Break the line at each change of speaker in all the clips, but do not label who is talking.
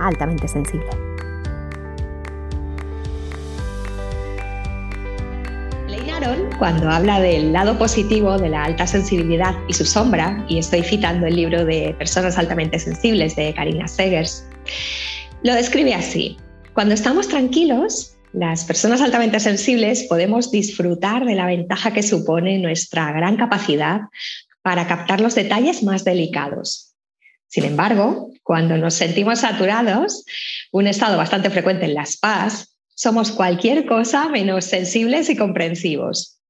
altamente sensible. Cuando habla del lado positivo de la alta sensibilidad y su sombra, y estoy citando el libro de Personas altamente sensibles de Karina Segers, lo describe así. Cuando estamos tranquilos, las personas altamente sensibles podemos disfrutar de la ventaja que supone nuestra gran capacidad para captar los detalles más delicados, sin embargo, cuando nos sentimos saturados, un estado bastante frecuente en las PAS, somos cualquier cosa menos sensibles y comprensivos.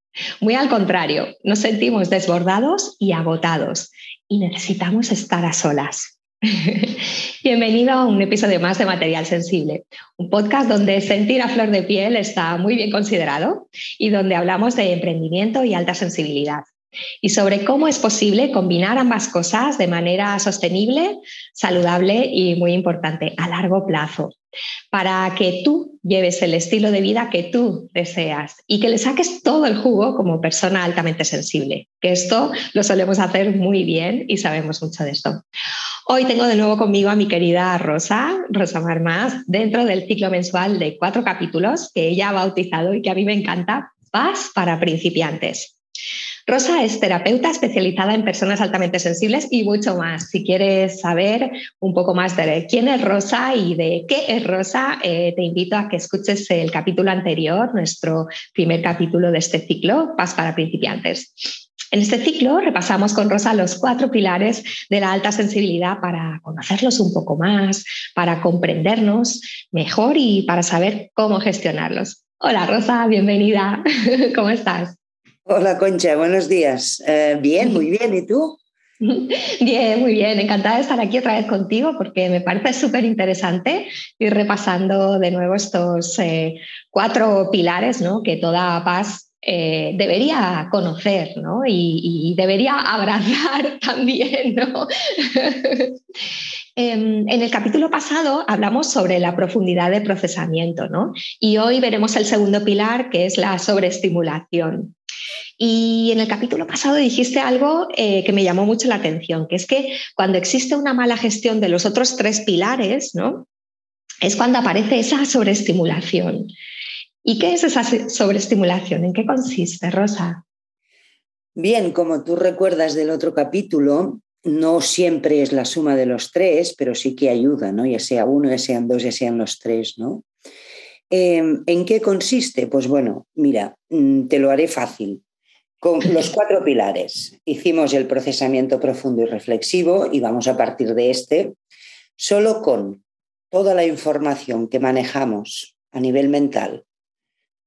Muy al contrario, nos sentimos desbordados y agotados y necesitamos estar a solas. Bienvenido a un episodio más de Material Sensible, un podcast donde sentir a flor de piel está muy bien considerado y donde hablamos de emprendimiento y alta sensibilidad y sobre cómo es posible combinar ambas cosas de manera sostenible, saludable y muy importante, a largo plazo, para que tú lleves el estilo de vida que tú deseas y que le saques todo el jugo como persona altamente sensible, que esto lo solemos hacer muy bien y sabemos mucho de esto. Hoy tengo de nuevo conmigo a mi querida Rosa, Rosa Marmas, dentro del ciclo mensual de cuatro capítulos que ella ha bautizado y que a mí me encanta, Paz para principiantes. Rosa es terapeuta especializada en personas altamente sensibles y mucho más. Si quieres saber un poco más de quién es Rosa y de qué es Rosa, eh, te invito a que escuches el capítulo anterior, nuestro primer capítulo de este ciclo, Paz para principiantes. En este ciclo repasamos con Rosa los cuatro pilares de la alta sensibilidad para conocerlos un poco más, para comprendernos mejor y para saber cómo gestionarlos. Hola Rosa, bienvenida. ¿Cómo estás?
Hola Concha, buenos días. Eh, bien, muy bien. ¿Y tú?
Bien, muy bien. Encantada de estar aquí otra vez contigo porque me parece súper interesante ir repasando de nuevo estos eh, cuatro pilares ¿no? que toda paz eh, debería conocer ¿no? y, y, debería abrazar también. ¿no? Em, en el capítulo pasado hablamos sobre la profundidad de procesamiento ¿no? y hoy veremos el segundo pilar que es la sobreestimulación. Y en el capítulo pasado dijiste algo eh, que me llamó mucho la atención, que es que cuando existe una mala gestión de los otros tres pilares, ¿no? Es cuando aparece esa sobreestimulación. ¿Y qué es esa sobreestimulación? ¿En qué consiste, Rosa?
Bien, como tú recuerdas del otro capítulo, no siempre es la suma de los tres, pero sí que ayuda, ¿no? Ya sea uno, ya sean dos, ya sean los tres, ¿no? Em, ¿En qué consiste? Pues bueno, mira, mm, te lo haré fácil. Con los cuatro pilares hicimos el procesamiento profundo y reflexivo y vamos a partir de este. Solo con toda la información que manejamos a nivel mental,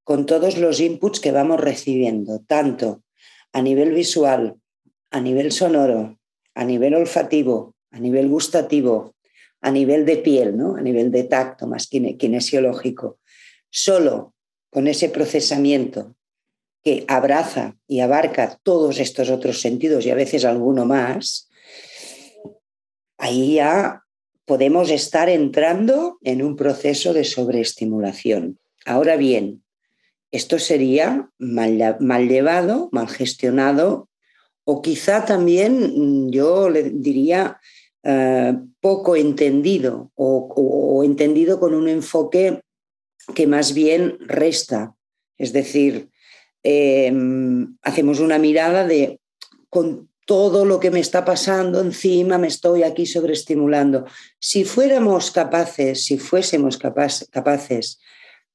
con todos los inputs que vamos recibiendo, tanto a nivel visual, a nivel sonoro, a nivel olfativo, a nivel gustativo, a nivel de piel, ¿no? a nivel de tacto más kinesiológico, solo con ese procesamiento que abraza y abarca todos estos otros sentidos y a veces alguno más, ahí ya podemos estar entrando en un proceso de sobreestimulación. Ahora bien, esto sería mal, llevado, mal gestionado o quizá también mm, yo le diría eh, poco entendido o, entendido con un enfoque que más bien resta. Es decir, Em, hacemos una mirada de con todo lo que me está pasando encima, me estoy aquí sobreestimulando. Si fuéramos capaces, si fuésemos capaces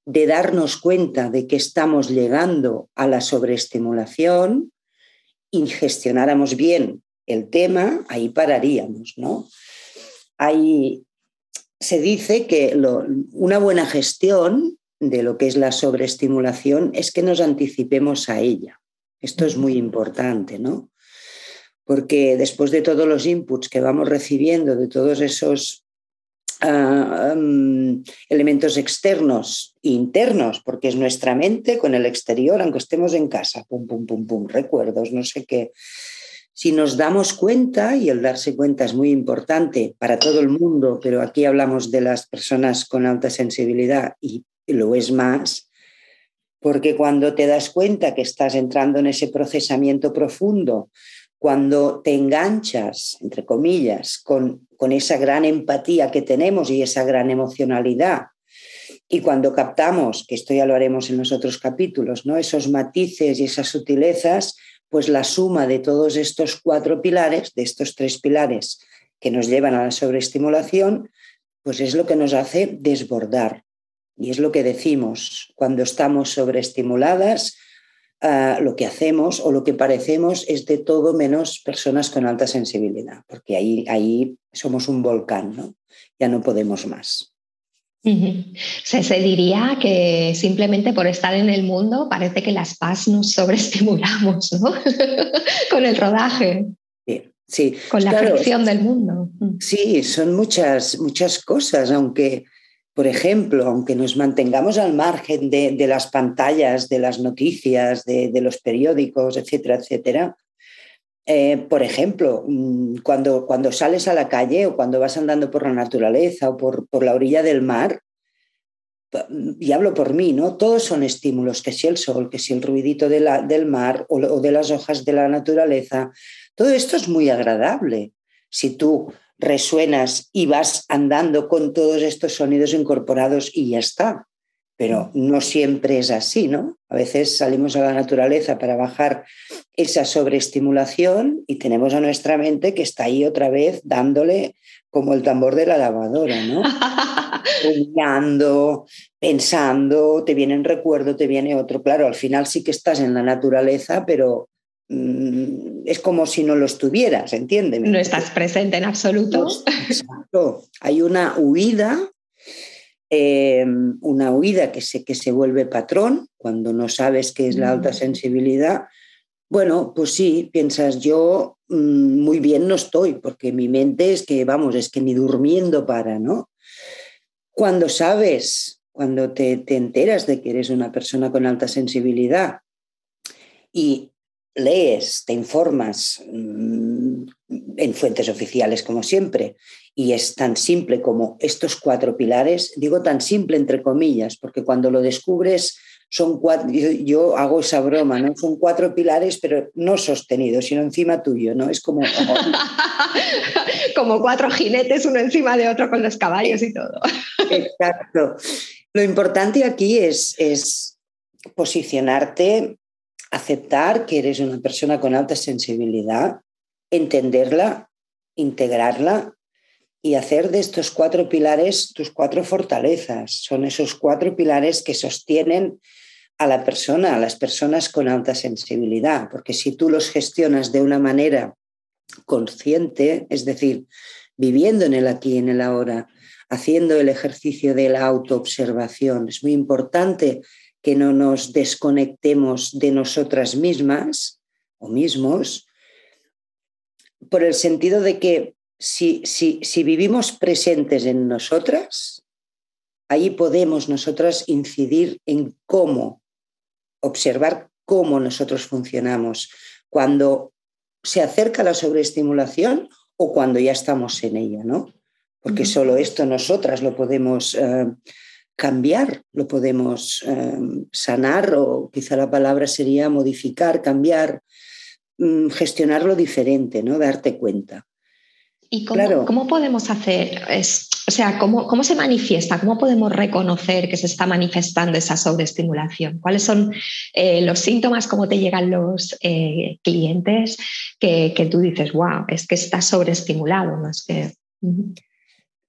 de darnos cuenta de que estamos llegando a la sobreestimulación y gestionáramos bien el tema, ahí pararíamos, ¿no? Ahí se dice que una buena gestión de lo que es la sobreestimulación es que nos anticipemos a ella. Esto es muy importante, ¿no? Porque después de todos los inputs que vamos recibiendo, de todos esos ah, elementos externos e internos, porque es nuestra mente con el exterior, aunque estemos en casa, pum, pum, pum, pum, recuerdos, no sé qué. Si nos damos cuenta, y el darse cuenta es muy importante para todo el mundo, pero aquí hablamos de las personas con alta sensibilidad y lo es más, porque cuando te das cuenta que estás entrando en ese procesamiento profundo, cuando te enganchas, entre comillas, con, con esa gran empatía que tenemos y esa gran emocionalidad, y cuando captamos, que esto ya lo haremos en los otros capítulos, ¿no? esos matices y esas sutilezas, pues la suma de todos estos cuatro pilares, de estos tres pilares que nos llevan a la sobreestimulación, pues es lo que nos hace desbordar, y es lo que decimos, cuando estamos sobreestimuladas, uh, lo que hacemos o lo que parecemos es de todo menos personas con alta sensibilidad, porque ahí, ahí somos un volcán, ¿no? Ya no podemos más.
Uh -huh. se, se, diría que simplemente por estar en el mundo parece que las paz nos sobreestimulamos, ¿no? con el rodaje.
Sí, sí.
Con la claro, fricción del mundo.
Sí, son muchas, muchas cosas, aunque por ejemplo, aunque nos mantengamos al margen de, las pantallas, de las noticias, de, los periódicos, etcétera, etcétera, eh, por ejemplo, mm, cuando, cuando sales a la calle o cuando vas andando por la naturaleza o por, por la orilla del mar, y hablo por mí, ¿no? Todos son estímulos, que si el sol, que si el ruidito del mar o de las hojas de la naturaleza, todo esto es muy agradable. Si tú resuenas y vas andando con todos estos sonidos incorporados y ya está. Pero no siempre es así, ¿no? A veces salimos a la naturaleza para bajar esa sobreestimulación y tenemos a nuestra mente que está ahí otra vez dándole como el tambor de la lavadora, ¿no? Soñando, pensando, te viene un recuerdo, te viene otro. Claro, al final sí que estás en la naturaleza, pero Mm, es como si no lo estuvieras, entiéndeme.
No estás presente en absoluto.
Exacto. Hay una huida, eh, una huida que se, que se vuelve patrón cuando no sabes qué es la alta mm. sensibilidad. Bueno, pues sí, piensas yo mm, muy bien no estoy, porque mi mente es que, vamos, es que ni durmiendo para, ¿no? Cuando sabes, cuando te, te enteras de que eres una persona con alta sensibilidad y lees, te informas mm, en fuentes oficiales como siempre, y es tan simple como estos cuatro pilares, digo tan simple entre comillas, porque cuando lo descubres son cuatro, yo, yo hago esa broma, ¿no? Son cuatro pilares, pero no sostenidos, sino encima tuyo, ¿no? Es como...
como cuatro jinetes uno encima de otro con los caballos y todo.
Exacto. Lo importante aquí es, es posicionarte aceptar que eres una persona con alta sensibilidad, entenderla, integrarla y hacer de estos cuatro pilares tus cuatro fortalezas. Son esos cuatro pilares que sostienen a la persona, a las personas con alta sensibilidad, porque si tú los gestionas de una manera consciente, es decir, viviendo en el aquí y en el ahora, haciendo el ejercicio de la autoobservación, es muy importante que no nos desconectemos de nosotras mismas o mismos, por el sentido de que si, si, si vivimos presentes en nosotras, ahí podemos nosotras incidir en cómo, observar cómo nosotros funcionamos cuando se acerca la sobreestimulación o cuando ya estamos en ella, ¿no? Porque solo esto nosotras lo podemos uh, cambiar, lo podemos eh, sanar o quizá la palabra sería modificar, cambiar, mm, gestionarlo diferente, ¿no? Darte cuenta.
¿Y cómo, claro. ¿cómo podemos hacer? Es, o sea, ¿cómo, ¿cómo, se manifiesta? ¿Cómo podemos reconocer que se está manifestando esa sobreestimulación? ¿Cuáles son eh, los síntomas? ¿Cómo te llegan los eh, clientes que, que, tú dices, wow, es que está sobreestimulado? ¿no? Es que... Uh -huh.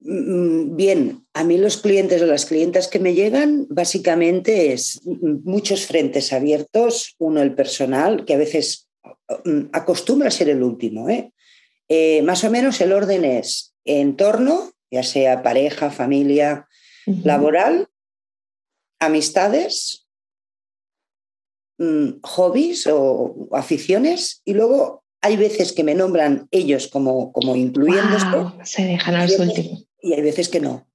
Mm, bien, a mí los clientes o las clientas que me llegan básicamente es muchos frentes abiertos, uno el personal, que a veces mm, acostumbra a ser el último. ¿eh? Eh, más o menos el orden es entorno, ya sea pareja, familia, uh -huh. laboral, amistades, mmm, hobbies o aficiones y luego hay veces que me nombran ellos como, como incluyendo
wow, Se dejan a los últimos
y hay veces que no.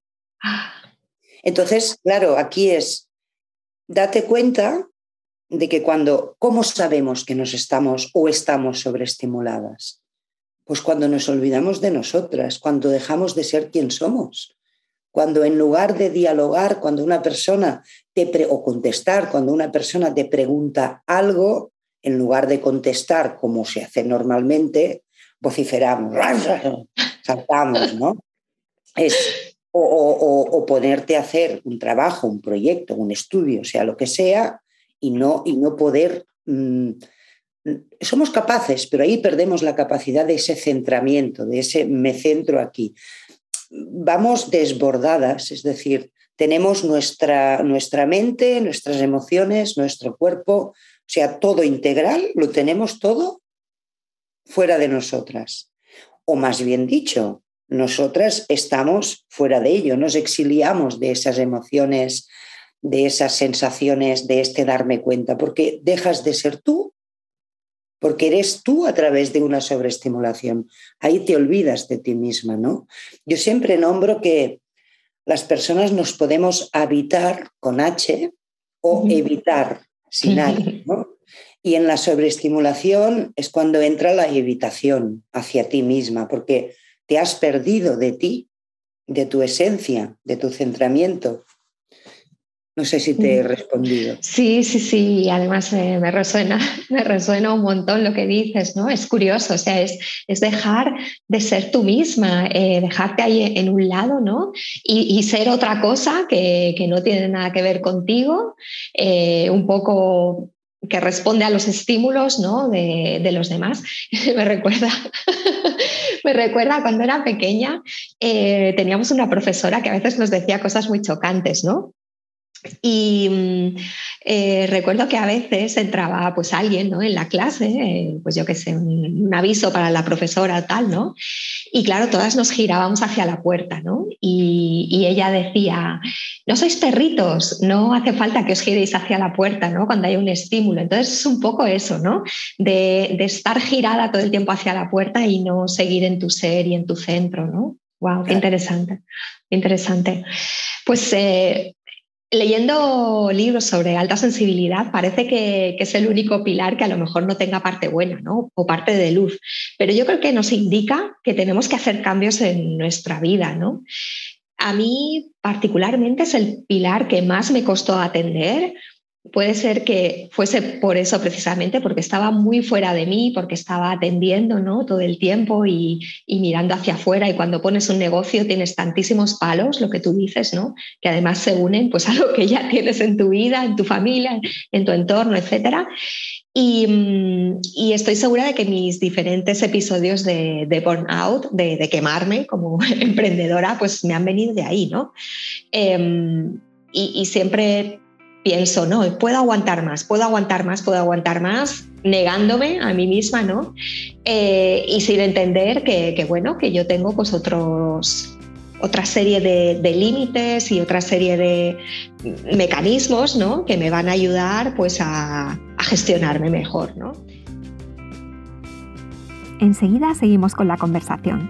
Entonces, claro, aquí es, date cuenta de que cuando, ¿cómo sabemos que nos estamos o estamos sobreestimuladas? Pues cuando nos olvidamos de nosotras, cuando dejamos de ser quien somos, cuando en lugar de dialogar, cuando una persona te o contestar, cuando una persona te pregunta algo, en lugar de contestar como se hace normalmente, vociferamos, saltamos, ¿no? Es, o, ponerte a hacer un trabajo, un proyecto, un estudio, sea lo que sea, y no, y no poder... Mm, somos capaces, pero ahí perdemos la capacidad de ese centramiento, de ese me centro aquí. Vamos desbordadas, es decir, tenemos nuestra, nuestra mente, nuestras emociones, nuestro cuerpo, o sea, todo integral, lo tenemos todo fuera de nosotras. O más bien dicho, nosotras estamos fuera de ello, nos exiliamos de esas emociones, de esas sensaciones, de este darme cuenta, porque dejas de ser tú, porque eres tú a través de una sobreestimulación. Ahí te olvidas de ti misma, ¿no? Yo siempre nombro que las personas nos podemos habitar con H o evitar sin H, ¿no? Y en la sobreestimulación es cuando entra la evitación hacia ti misma, porque te has perdido de ti, de tu esencia, de tu centramiento. No sé si te he respondido.
Sí, sí, sí. Además me, resuena, me resuena un montón lo que dices, ¿no? Es curioso, o sea, es, es dejar de ser tú misma, eh, dejarte ahí en un lado, ¿no? Y, ser otra cosa que, no tiene nada que ver contigo, eh, un poco que responde a los estímulos ¿no? de, los demás. me recuerda, me recuerda cuando era pequeña, eh, teníamos una profesora que a veces nos decía cosas muy chocantes, ¿no? Y mm, eh, recuerdo que a veces entraba pues alguien ¿no? en la clase, eh, pues yo qué sé, un, aviso para la profesora tal, ¿no? Y claro, todas nos girábamos hacia la puerta, ¿no? Y, y, ella decía, no sois perritos, no hace falta que os giréis hacia la puerta, ¿no? Cuando hay un estímulo. Entonces es un poco eso, ¿no? De, de estar girada todo el tiempo hacia la puerta y no seguir en tu ser y en tu centro, ¿no? Wow, qué interesante, interesante. Pues eh, Leyendo libros sobre alta sensibilidad, parece que, es el único pilar que a lo mejor no tenga parte buena ¿no? o parte de luz, pero yo creo que nos indica que tenemos que hacer cambios en nuestra vida. ¿no? A mí particularmente es el pilar que más me costó atender Puede ser que fuese por eso precisamente, porque estaba muy fuera de mí, porque estaba atendiendo ¿no? todo el tiempo y, mirando hacia afuera. Y cuando pones un negocio tienes tantísimos palos, lo que tú dices, ¿no? que además se unen pues, a lo que ya tienes en tu vida, en tu familia, en tu entorno, etc. Y, estoy segura de que mis diferentes episodios de, burnout, de, quemarme como emprendedora, pues me han venido de ahí. ¿no? Em, y siempre pienso, no, puedo aguantar más, puedo aguantar más, puedo aguantar más, negándome a mí misma, ¿no? Eh, y sin entender que, bueno, que yo tengo pues otros, otra serie de, límites y otra serie de mecanismos, ¿no? Que me van a ayudar pues a, a gestionarme mejor, ¿no?
Enseguida seguimos con la conversación.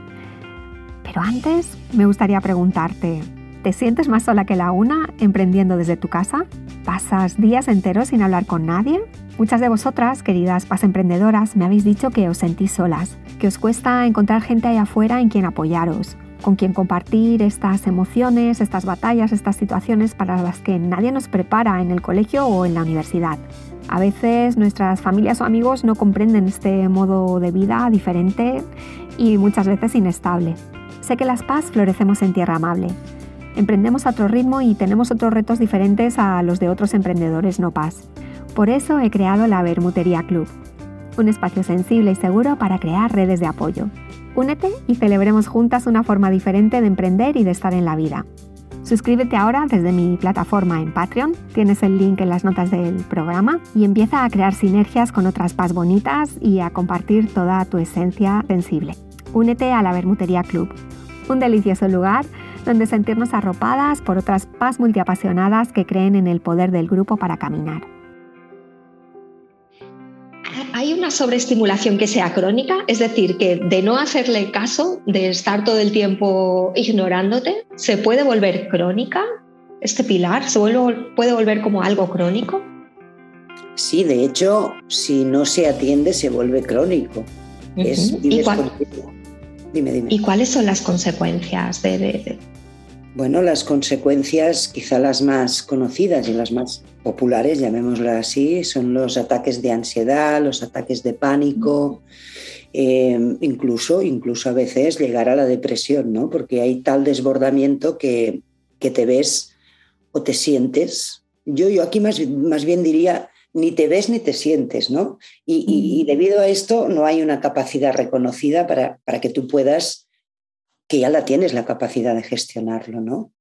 Pero antes me gustaría preguntarte, ¿Te sientes más sola que la una emprendiendo desde tu casa? ¿Pasas días enteros sin hablar con nadie? Muchas de vosotras, queridas pas emprendedoras, me habéis dicho que os sentís solas, que os cuesta encontrar gente allá afuera en quien apoyaros, con quien compartir estas emociones, estas batallas, estas situaciones para las que nadie nos prepara en el colegio o en la universidad. A veces nuestras familias o amigos no comprenden este modo de vida diferente y muchas veces inestable. Sé que las paz florecemos en tierra amable, Emprendemos a otro ritmo y tenemos otros retos diferentes a los de otros emprendedores no paz. Por eso he creado la Bermutería Club, un espacio sensible y seguro para crear redes de apoyo. Únete y celebremos juntas una forma diferente de emprender y de estar en la vida. Suscríbete ahora desde mi plataforma en Patreon, tienes el link en las notas del programa y empieza a crear sinergias con otras paz bonitas y a compartir toda tu esencia sensible. Únete a la Bermutería Club, un delicioso lugar donde sentirnos arropadas por otras paz multiapasionadas que creen en el poder del grupo para caminar.
Hay ¿hay una sobreestimulación que sea crónica? Es decir, que de no hacerle caso, de estar todo el tiempo ignorándote, ¿se puede volver crónica? ¿Este pilar se puede volver como algo crónico?
Sí, de hecho, si no se atiende, se vuelve crónico.
¿Y, cuáles son las consecuencias de,
Bueno, las consecuencias, quizá las más conocidas y las más populares, llamémoslo así, son los ataques de ansiedad, los ataques de pánico, em, incluso, incluso a veces llegar a la depresión, ¿no? Porque hay tal desbordamiento que, que te ves o te sientes. Yo, yo aquí más, más bien diría ni te ves ni te sientes, ¿no? Y, debido a esto no hay una capacidad reconocida para, para, que tú puedas, que ya la tienes la capacidad de gestionarlo, ¿no?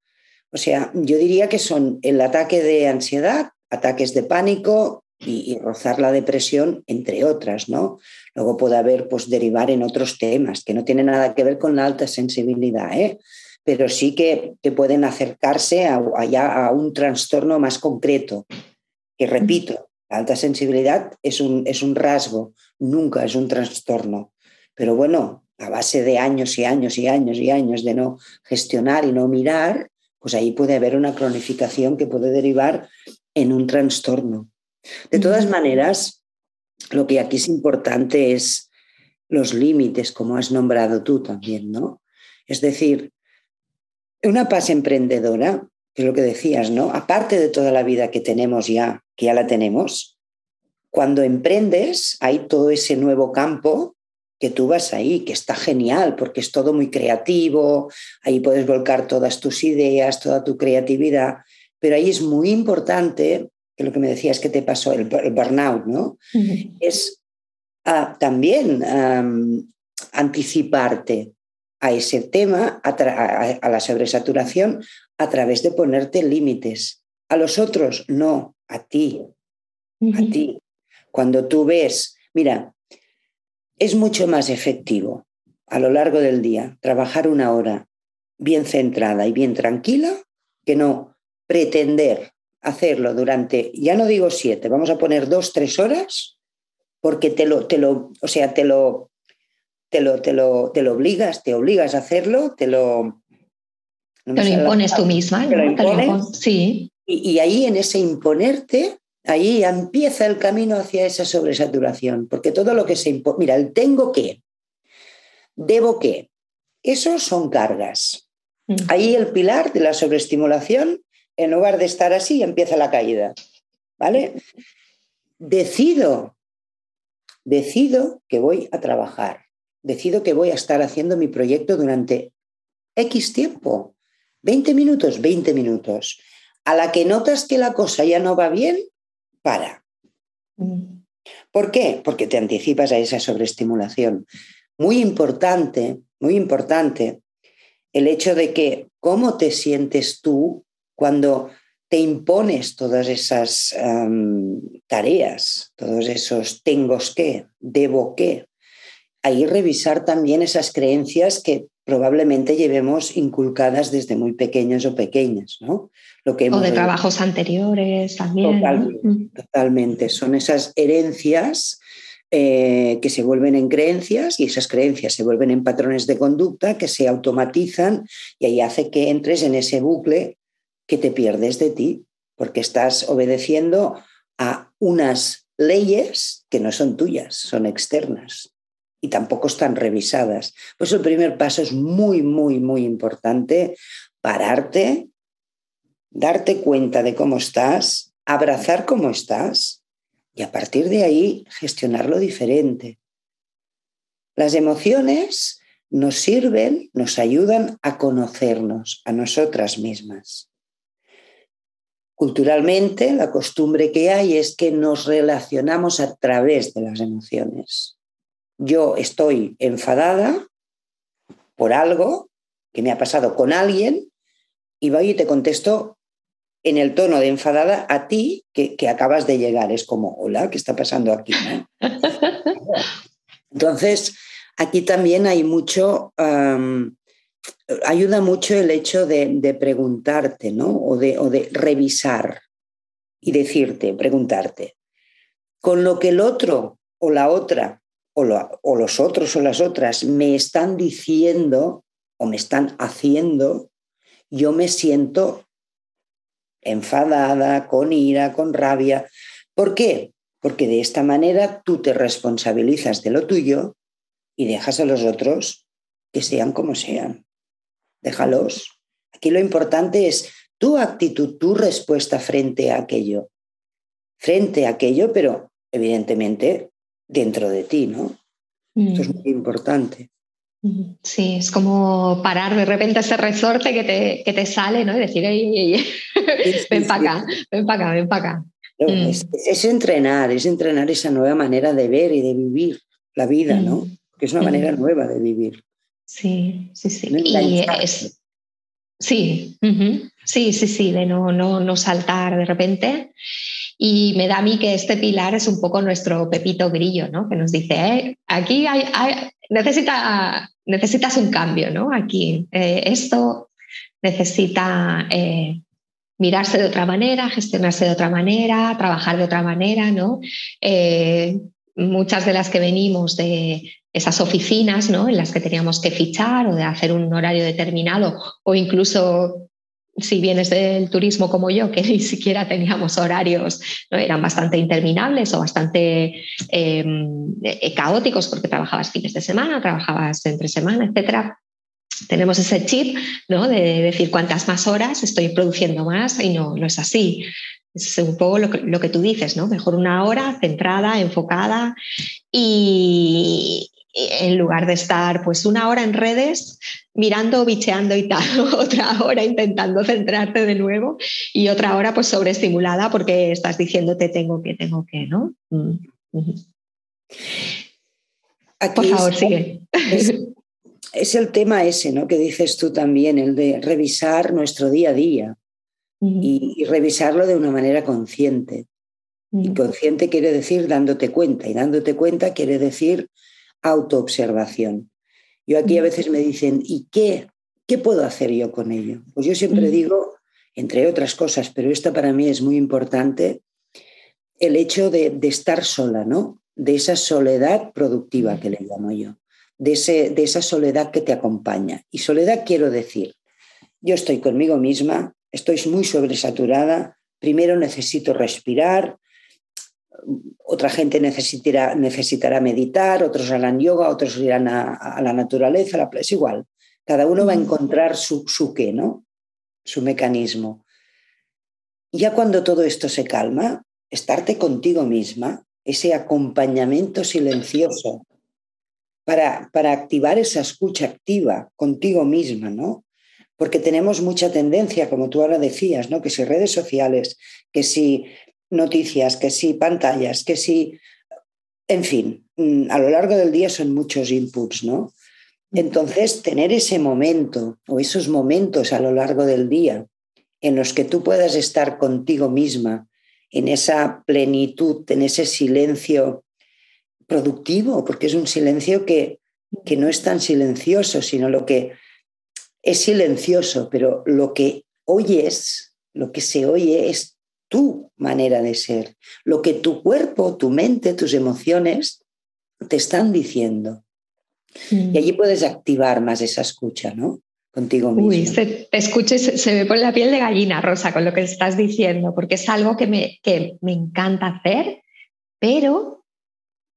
O sea, yo diría que son el ataque de ansiedad, ataques de pánico y, rozar la depresión, entre otras, ¿no? Luego puede haber, pues, derivar en otros temas que no tienen nada que ver con la alta sensibilidad, ¿eh? pero sí que, que pueden acercarse a, a un trastorno más concreto, que repito, la alta sensibilidad es un, es un rasgo, nunca es un trastorno. Pero bueno, a base de años y años y años y años de no gestionar y no mirar, pues ahí puede haber una cronificación que puede derivar en un trastorno. De todas maneras, lo que aquí es importante es los límites, como has nombrado tú también, ¿no? Es decir, una paz emprendedora, que es lo que decías, ¿no? Aparte de toda la vida que tenemos ya que ya la tenemos, cuando emprendes hay todo ese nuevo campo que tú vas ahí, que está genial, porque es todo muy creativo, ahí puedes volcar todas tus ideas, toda tu creatividad, pero ahí es muy importante, que lo que me decías que te pasó, el, burnout, ¿no? Es ah, también anticiparte a ese tema, a la sobresaturación, a través de ponerte límites. A los otros, no a ti, a ti. Cuando tú ves, mira, es mucho más efectivo a lo largo del día trabajar una hora bien centrada y bien tranquila que no pretender hacerlo durante, ya no digo siete, vamos a poner dos, tres horas, porque te lo, te lo, o sea, te lo, te lo, te lo, te lo obligas, te obligas a hacerlo, te lo...
te lo impones tú misma,
te lo impones, sí. Y, ahí en ese imponerte, ahí empieza el camino hacia esa sobresaturación, porque todo lo que se impone, mira, el tengo que, debo que, esos son cargas. Mm. Ahí el pilar de la sobreestimulación, en lugar de estar así, empieza la caída. ¿Vale? Decido, decido que voy a trabajar, decido que voy a estar haciendo mi proyecto durante X tiempo, 20 minutos, 20 minutos. A la que notas que la cosa ya no va bien, para. Mm. ¿Por qué? Porque te anticipas a esa sobreestimulación. Muy importante, muy importante el hecho de que cómo te sientes tú cuando te impones todas esas tareas, todos esos tengo que, debo que. Ahí revisar también esas creencias que probablemente llevemos inculcadas desde muy pequeños o pequeñas, ¿no?
Lo que o de trabajos anteriores también.
Totalmente, Son esas herencias eh, que se vuelven en creencias y esas creencias se vuelven en patrones de conducta que se automatizan y ahí hace que entres en ese bucle que te pierdes de ti, porque estás obedeciendo a unas leyes que no son tuyas, son externas y tampoco están revisadas. Pues el primer paso es muy, muy, muy importante, pararte, darte cuenta de cómo estás, abrazar cómo estás y a partir de ahí gestionarlo diferente. Las emociones nos sirven, nos ayudan a conocernos a nosotras mismas. Culturalmente, la costumbre que hay es que nos relacionamos a través de las emociones yo estoy enfadada por algo que me ha pasado con alguien y voy y te contesto en el tono de enfadada a ti que, acabas de llegar. Es como, hola, ¿qué está pasando aquí? Entonces, aquí también hay mucho, ayuda mucho el hecho de, preguntarte, ¿no? O de, o de revisar y decirte, preguntarte, con lo que el otro o la otra o, o los otros o las otras me están diciendo o me están haciendo, yo me siento enfadada, con ira, con rabia. ¿Por qué? Porque de esta manera tú te responsabilizas de lo tuyo y dejas a los otros que sean como sean. Déjalos. Aquí lo importante es tu actitud, tu respuesta frente a aquello. Frente a aquello, pero evidentemente dentro de ti, ¿no? Esto es mm. muy importante.
Sí, es como parar de repente ese resorte que te, que te sale, ¿no? Y decir, ven para acá, ven para acá, ven para acá.
Mm. Es, entrenar, es entrenar esa nueva manera de ver y de vivir la vida, ¿no? Que es una manera nueva de vivir.
Sí, sí, sí. sí, sí, sí, sí, de no, no, no saltar de repente. Y me da a mí que este pilar es un poco nuestro pepito grillo, ¿no? Que nos dice, eh, aquí necesita, necesitas un cambio, ¿no? Aquí eh, esto necesita eh, mirarse de otra manera, gestionarse de otra manera, trabajar de otra manera, ¿no? muchas de las que venimos de esas oficinas, ¿no? En las que teníamos que fichar o de hacer un horario determinado o incluso si vienes del turismo como yo, que ni siquiera teníamos horarios, ¿no? eran bastante interminables o bastante em, eh, caóticos porque trabajabas fines de semana, trabajabas entre semana, etc. Tenemos ese chip ¿no? de decir cuántas más horas estoy produciendo más y no, no es así. Es un poco lo que, lo que tú dices, ¿no? Mejor una hora centrada, enfocada y, en lugar de estar pues una hora en redes mirando, bicheando y tal, otra hora intentando centrarte de nuevo y otra hora pues sobreestimulada porque estás diciéndote tengo que, tengo que, ¿no? Mm,
Por favor, sigue. Es, el tema ese, ¿no? Que dices tú también, el de revisar nuestro día a día y, revisarlo de una manera consciente. Y consciente quiere decir dándote cuenta, y dándote cuenta quiere decir autoobservación. Yo aquí a veces me dicen, ¿y qué? ¿Qué puedo hacer yo con ello? Pues yo siempre digo, entre otras cosas, pero esta para mí es muy importante, el hecho de, estar sola, ¿no? De esa soledad productiva que le llamo yo, de, ese, de esa soledad que te acompaña. Y soledad quiero decir, yo estoy conmigo misma, estoy muy sobresaturada, primero necesito respirar, otra gente necesitará, necesitará meditar, otros harán yoga, otros irán a, la naturaleza, es igual. Cada uno va a encontrar su, su qué, ¿no? Su mecanismo. Ya cuando todo esto se calma, estarte contigo misma, ese acompañamiento silencioso para, para activar esa escucha activa contigo misma, ¿no? Porque tenemos mucha tendencia, como tú ahora decías, ¿no? Que si redes sociales, que si noticias, que sí, pantallas, que sí, en fin, mm, a lo largo del día son muchos inputs, ¿no? Entonces, tener ese momento o esos momentos a lo largo del día en los que tú puedas estar contigo misma, en esa plenitud, en ese silencio productivo, porque es un silencio que, que no es tan silencioso, sino lo que es silencioso, pero lo que oyes, lo que se oye es tu manera de ser, lo que tu cuerpo, tu mente, tus emociones te están diciendo. Y mm. allí puedes activar más esa escucha, ¿no? Contigo mismo.
Uy, se, te escuches, se, me pone la piel de gallina, Rosa, con lo que estás diciendo, porque es algo que me, que me encanta hacer, pero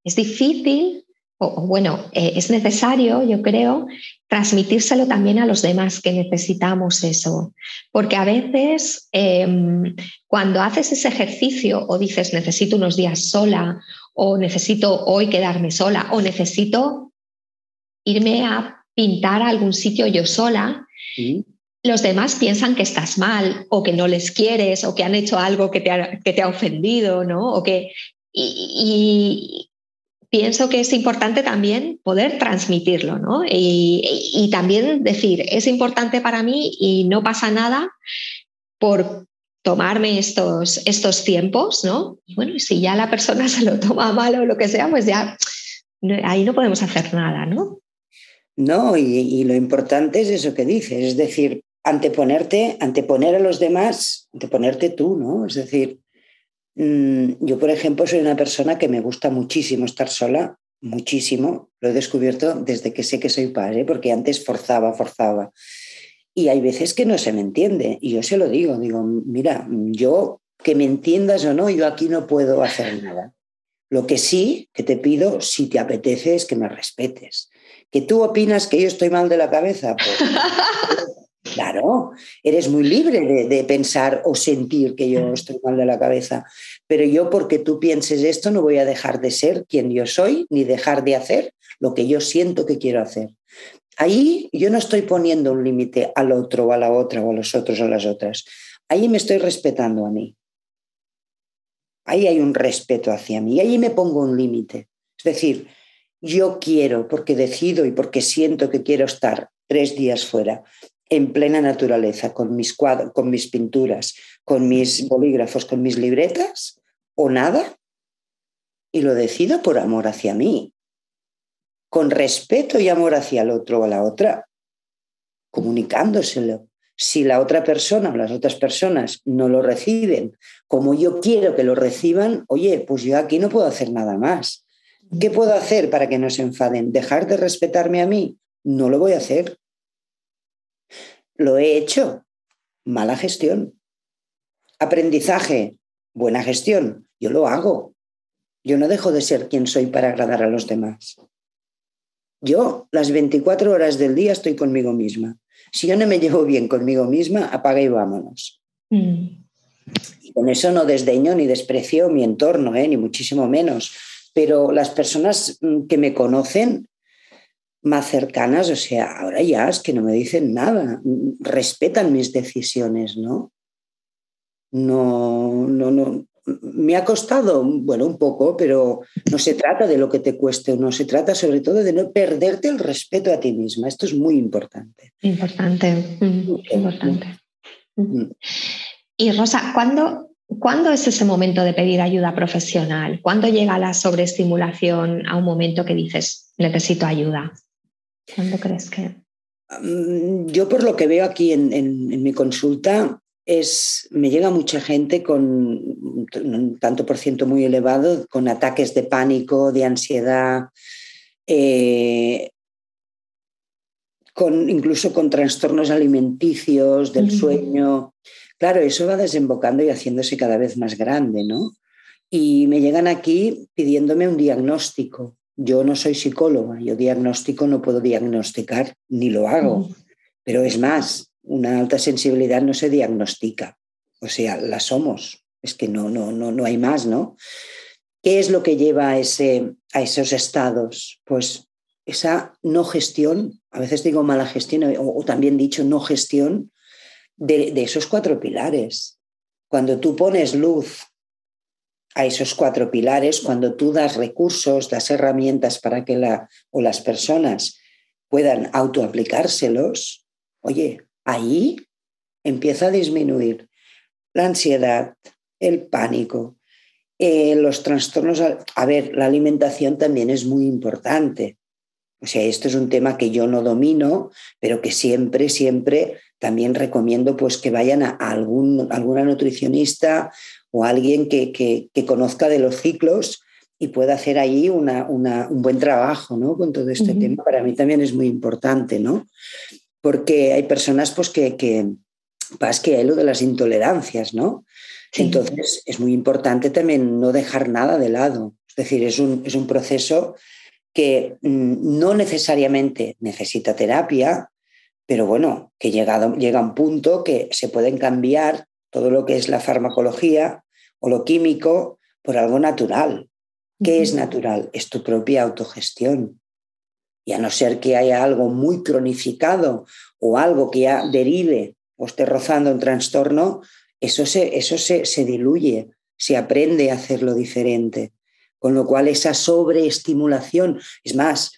es difícil o, bueno, eh, es necesario, yo creo, transmitírselo también a los demás que necesitamos eso. Porque a veces em, cuando haces ese ejercicio o dices necesito unos días sola o necesito hoy quedarme sola o necesito irme a pintar a algún sitio yo sola, los demás piensan que estás mal o que no les quieres o que han hecho algo que te ha, que te ha ofendido, ¿no? O que, y, pienso que es importante también poder transmitirlo, ¿no? Y, también decir, es importante para mí y no pasa nada por tomarme estos, estos tiempos, ¿no? Y bueno, si ya la persona se lo toma mal o lo que sea, pues ya ahí no podemos hacer nada, ¿no?
No, y, y lo importante es eso que dices, es decir, anteponerte, anteponer a los demás, anteponerte tú, ¿no? Es decir, yo, por ejemplo, soy una persona que me gusta muchísimo estar sola, muchísimo. Lo he descubierto desde que sé que soy padre, porque antes forzaba, forzaba. Y hay veces que no se me entiende. Y yo se lo digo, digo, mira, yo que me entiendas o no, yo aquí no puedo hacer nada. Lo que sí que te pido, si te apetece, es que me respetes. Que tú opinas que yo estoy mal de la cabeza, pues, claro, eres muy libre de, de, pensar o sentir que yo estoy mal de la cabeza. Pero yo, porque tú pienses esto, no voy a dejar de ser quien yo soy, ni dejar de hacer lo que yo siento que quiero hacer. Ahí yo no estoy poniendo un límite al otro o a la otra o a los otros o a las otras. Ahí me estoy respetando a mí. Ahí hay un respeto hacia mí. Ahí me pongo un límite. Es decir, yo quiero, porque decido y porque siento que quiero estar tres días fuera, en plena naturaleza, con mis cuadros, con mis pinturas, con mis bolígrafos, con mis libretas, o nada, y lo decido por amor hacia mí, con respeto y amor hacia el otro o a la otra, comunicándoselo. Si la otra persona o las otras personas no lo reciben como yo quiero que lo reciban, oye, pues yo aquí no puedo hacer nada más. ¿Qué puedo hacer para que no se enfaden? ¿Dejar de respetarme a mí? No lo voy a hacer. Lo he hecho. Mala gestión. Aprendizaje. Buena gestión. Yo lo hago. Yo no dejo de ser quien soy para agradar a los demás. Yo las 24 horas del día estoy conmigo misma. Si yo no me llevo bien conmigo misma, apaga y vámonos. Mm. Y con eso no desdeño ni desprecio mi entorno, ¿eh? ni muchísimo menos. Pero las personas mm, que me conocen más cercanas, o sea, ahora ya es que no me dicen nada, mm, respetan mis decisiones, ¿no? No, no, no, me ha costado, bueno, un poco, pero no se trata de lo que te cueste, no se trata sobre todo de no perderte el respeto a ti misma. Esto es muy importante.
Importante, importante. Mm. Y Rosa, ¿cuándo, ¿cuándo es ese momento de pedir ayuda profesional? ¿Cuándo llega la sobreestimulación a un momento que dices, necesito ayuda? ¿Cuándo crees que...?
Mm, yo por lo que veo aquí en, en mi consulta, es, me llega mucha gente con un tanto por ciento muy elevado, con ataques de pánico, de ansiedad, eh, con, incluso con trastornos alimenticios, del sueño. Claro, eso va desembocando y haciéndose cada vez más grande, ¿no? Y me llegan aquí pidiéndome un diagnóstico. Yo no soy psicóloga, yo diagnóstico no puedo diagnosticar, ni lo hago. Pero es más, una alta sensibilidad no se diagnostica, o sea, la somos, es que no, no, no, no hay más, ¿no? ¿Qué es lo que lleva a, ese, a esos estados? Pues esa no gestión, a veces digo mala gestión, o, también dicho no gestión, de, de, esos cuatro pilares. Cuando tú pones luz a esos cuatro pilares, cuando tú das recursos, das herramientas para que la, o las personas puedan autoaplicárselos, oye, ahí empieza a disminuir la ansiedad, el pánico, eh, los trastornos. A ver, la alimentación también es muy importante. O sea, esto es un tema que yo no domino, pero que siempre, siempre también recomiendo pues, que vayan a algún, alguna nutricionista o alguien que, que, conozca de los ciclos y pueda hacer ahí una, una, un buen trabajo ¿no? con todo este tema. Para mí también es muy importante, ¿no? porque hay personas pues, que, que, que hay lo de las intolerancias, ¿no? Entonces es muy importante también no dejar nada de lado. Es decir, es un, es un proceso que mm, no necesariamente necesita terapia, pero bueno, que llegado, llega un punto que se pueden cambiar todo lo que es la farmacología o lo químico por algo natural. ¿Qué es natural? Es tu propia autogestión. Y a no ser que haya algo muy cronificado o algo que ya derive o esté rozando un trastorno, eso se, eso se, se diluye, se aprende a hacerlo diferente. Con lo cual esa sobreestimulación, es más,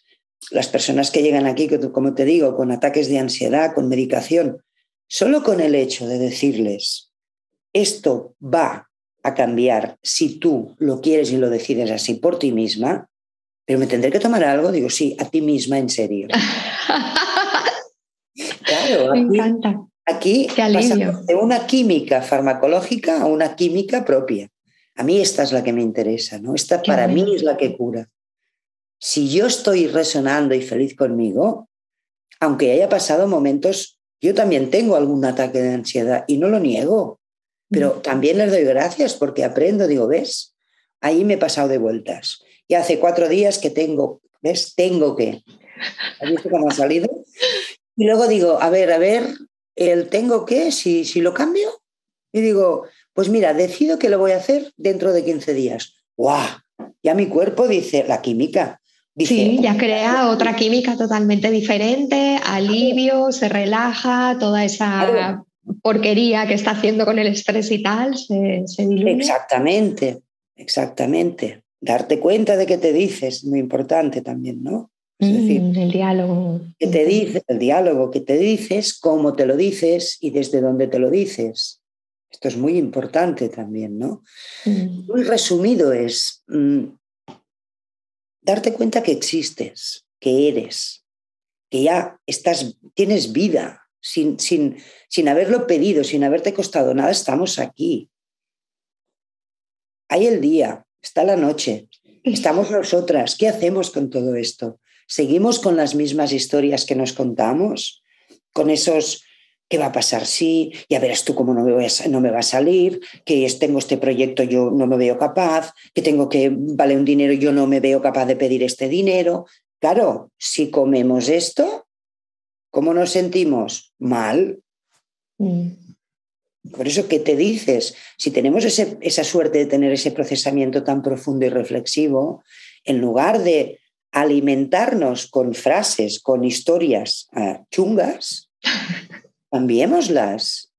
las personas que llegan aquí, como te digo, con ataques de ansiedad, con medicación, solo con el hecho de decirles, esto va a cambiar si tú lo quieres y lo decides así por ti misma, pero me tendré que tomar algo, digo, sí, a ti misma, en serio.
claro, me encanta.
Aquí pasamos de una química farmacológica a una química propia. A mí esta es la que me interesa, ¿no? Esta para mí es la que cura. Si yo estoy resonando y feliz conmigo, aunque haya pasado momentos, yo también tengo algún ataque de ansiedad y no lo niego, pero mm. también les doy gracias porque aprendo, digo, ¿ves? Ahí me he pasado de vueltas. Y hace cuatro días que tengo, ¿ves? Tengo que. ¿Has visto cómo ha salido? Y luego digo, a ver, a ver, el tengo que, si, si lo cambio. Y digo, pues mira, decido que lo voy a hacer dentro de 15 días. ¡Guau! Ya mi cuerpo dice, la química.
sí, ya crea otra química totalmente diferente, alivio, se relaja, toda esa porquería que está haciendo con el estrés y tal se, se diluye.
Exactamente, exactamente. Darte cuenta de que te dices, muy importante también, ¿no?
Es decir, mm, el diálogo.
Que te dice, el diálogo que te dices, cómo te lo dices y desde dónde te lo dices. Esto es muy importante también, ¿no? Mm. Muy resumido es mm, darte cuenta que existes, que eres, que ya estás, tienes vida, sin, sin, sin haberlo pedido, sin haberte costado nada, estamos aquí. Hay el día, está la noche, estamos nosotras. ¿Qué hacemos con todo esto? ¿Seguimos con las mismas historias que nos contamos? Con esos ¿Qué va a pasar si? Ya verás tú cómo no me, no me va a salir, que tengo este proyecto, yo no me veo capaz, que tengo que vale un dinero, yo no me veo capaz de pedir este dinero. Claro, si comemos esto, ¿cómo nos sentimos? Mal. Mm. Por eso, ¿qué te dices? Si tenemos esa suerte de tener ese procesamiento tan profundo y reflexivo, en lugar de alimentarnos con frases, con historias ah, chungas, cambiémoslas.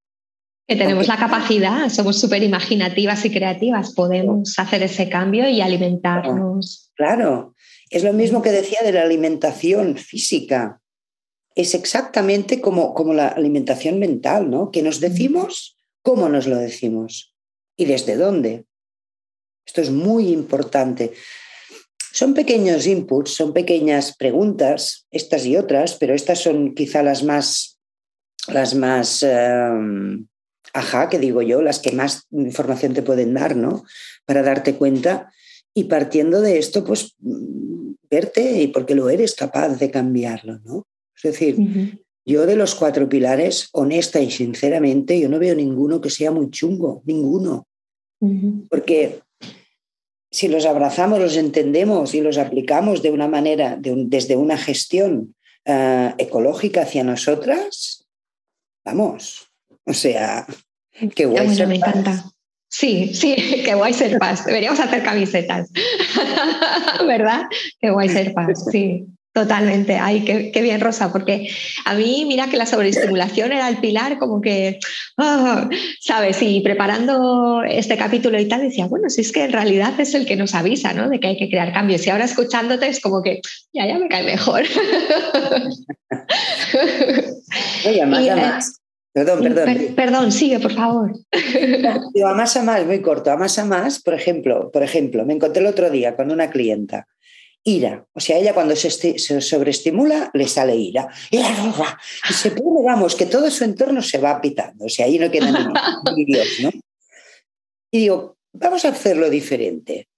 Que tenemos la capacidad, somos súper imaginativas y creativas, podemos hacer ese cambio y alimentarnos.
Claro, es lo mismo que decía de la alimentación física. Es exactamente como, como la alimentación mental, ¿no? Que nos decimos, cómo nos lo decimos y desde dónde. Esto es muy importante. Son pequeños inputs, son pequeñas preguntas, estas y otras, pero estas son quizá las más las más, em, ajá, que digo yo, las que más información te pueden dar, ¿no? Para darte cuenta y partiendo de esto, pues verte y porque lo eres capaz de cambiarlo, ¿no? Es decir, yo de los cuatro pilares, honesta y sinceramente, yo no veo ninguno que sea muy chungo, ninguno. Porque si los abrazamos, los entendemos y los aplicamos de una manera, desde una gestión eh, ecológica hacia nosotras, Vamos, o sea, qué guay.
bueno, me encanta. Sí, sí, qué guay ser paz. Deberíamos hacer camisetas, ¿verdad? Qué guay ser paz, sí. Totalmente, ay, qué, bien Rosa, porque a mí mira que la sobreestimulación era el pilar como que, ah, ¿sabes? Y preparando este capítulo y tal decía, bueno, si es que en realidad es el que nos avisa, ¿no? De que hay que crear cambios. Y ahora escuchándote es como que, ya, ya me cae mejor.
Oye, a más, a más. Perdón, perdón.
perdón, sigue, por favor.
Digo, a más a más, muy corto. A más a más, por ejemplo, por ejemplo, me encontré el otro día con una clienta ira. O sea, ella cuando se, sobreestimula le sale ira. Y, se pone, vamos, que todo su entorno se va pitando. O sea, ahí no queda ni, Dios, ¿no? Y digo, vamos a hacerlo diferente.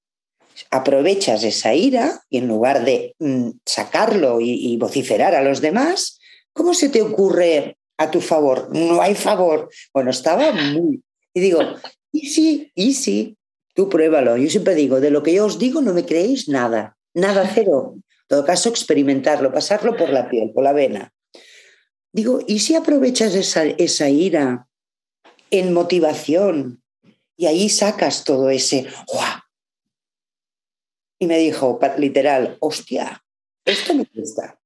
Aprovechas esa ira y en lugar de mm, sacarlo y, vociferar a los demás, ¿cómo se te ocurre a tu favor? No hay favor. Bueno, estaba muy... Y digo, y sí, y sí, tú pruébalo. Yo siempre digo, de lo que yo os digo no me creéis nada Nada cero. En todo caso, experimentarlo, pasarlo por la piel, por la vena. Digo, ¿y si aprovechas esa, esa ira en motivación y ahí sacas todo ese Y me dijo, literal, hostia, esto me gusta.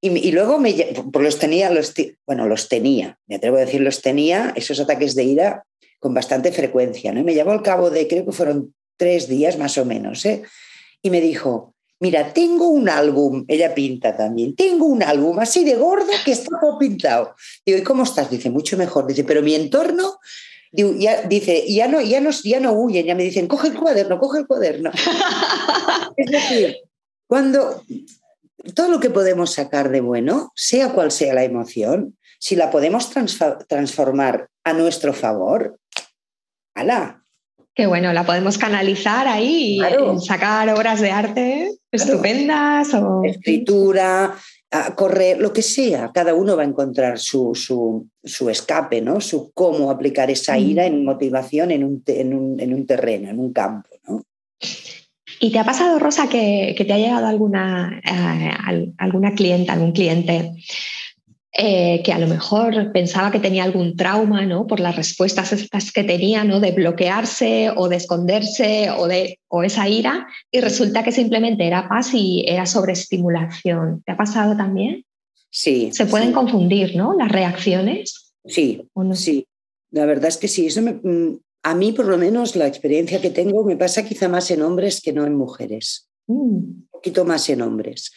Y, luego me, los tenía, los, bueno, los tenía, me atrevo a decir, los tenía, esos ataques de ira con bastante frecuencia. ¿no? Y me llamó al cabo de, creo que fueron tres días más o menos, ¿eh? y me dijo, mira, tengo un álbum, ella pinta también, tengo un álbum así de gordo que está todo pintado. Digo, ¿y cómo estás? Dice, mucho mejor. Dice, pero mi entorno, ya, dice, ya no, ya, no, ya no huyen, ya me dicen, coge el cuaderno, coge el cuaderno. es decir, cuando todo lo que podemos sacar de bueno, sea cual sea la emoción, si la podemos transformar a nuestro favor, ¡hala!
Que bueno, la podemos canalizar ahí y sacar obras de arte estupendas o
escritura, correr, lo que sea. Cada uno va a encontrar su, su, escape, ¿no? Su cómo aplicar esa ira en motivación en un, en un, en un terreno, en un campo, ¿no?
¿Y te ha pasado, Rosa, que, te ha llegado alguna, eh, alguna clienta, algún cliente eh, que a lo mejor pensaba que tenía algún trauma ¿no? por las respuestas estas que tenía, ¿no? de bloquearse o de esconderse o, de, o esa ira, y resulta que simplemente era paz y era sobreestimulación? ¿Te ha pasado también?
Sí.
Se pueden confundir ¿no? las reacciones.
Sí, sí. La verdad es que sí. Eso me, mm, a mí, por lo menos, la experiencia que tengo me pasa quizá más en hombres que no en mujeres. Mm. Un poquito más en hombres.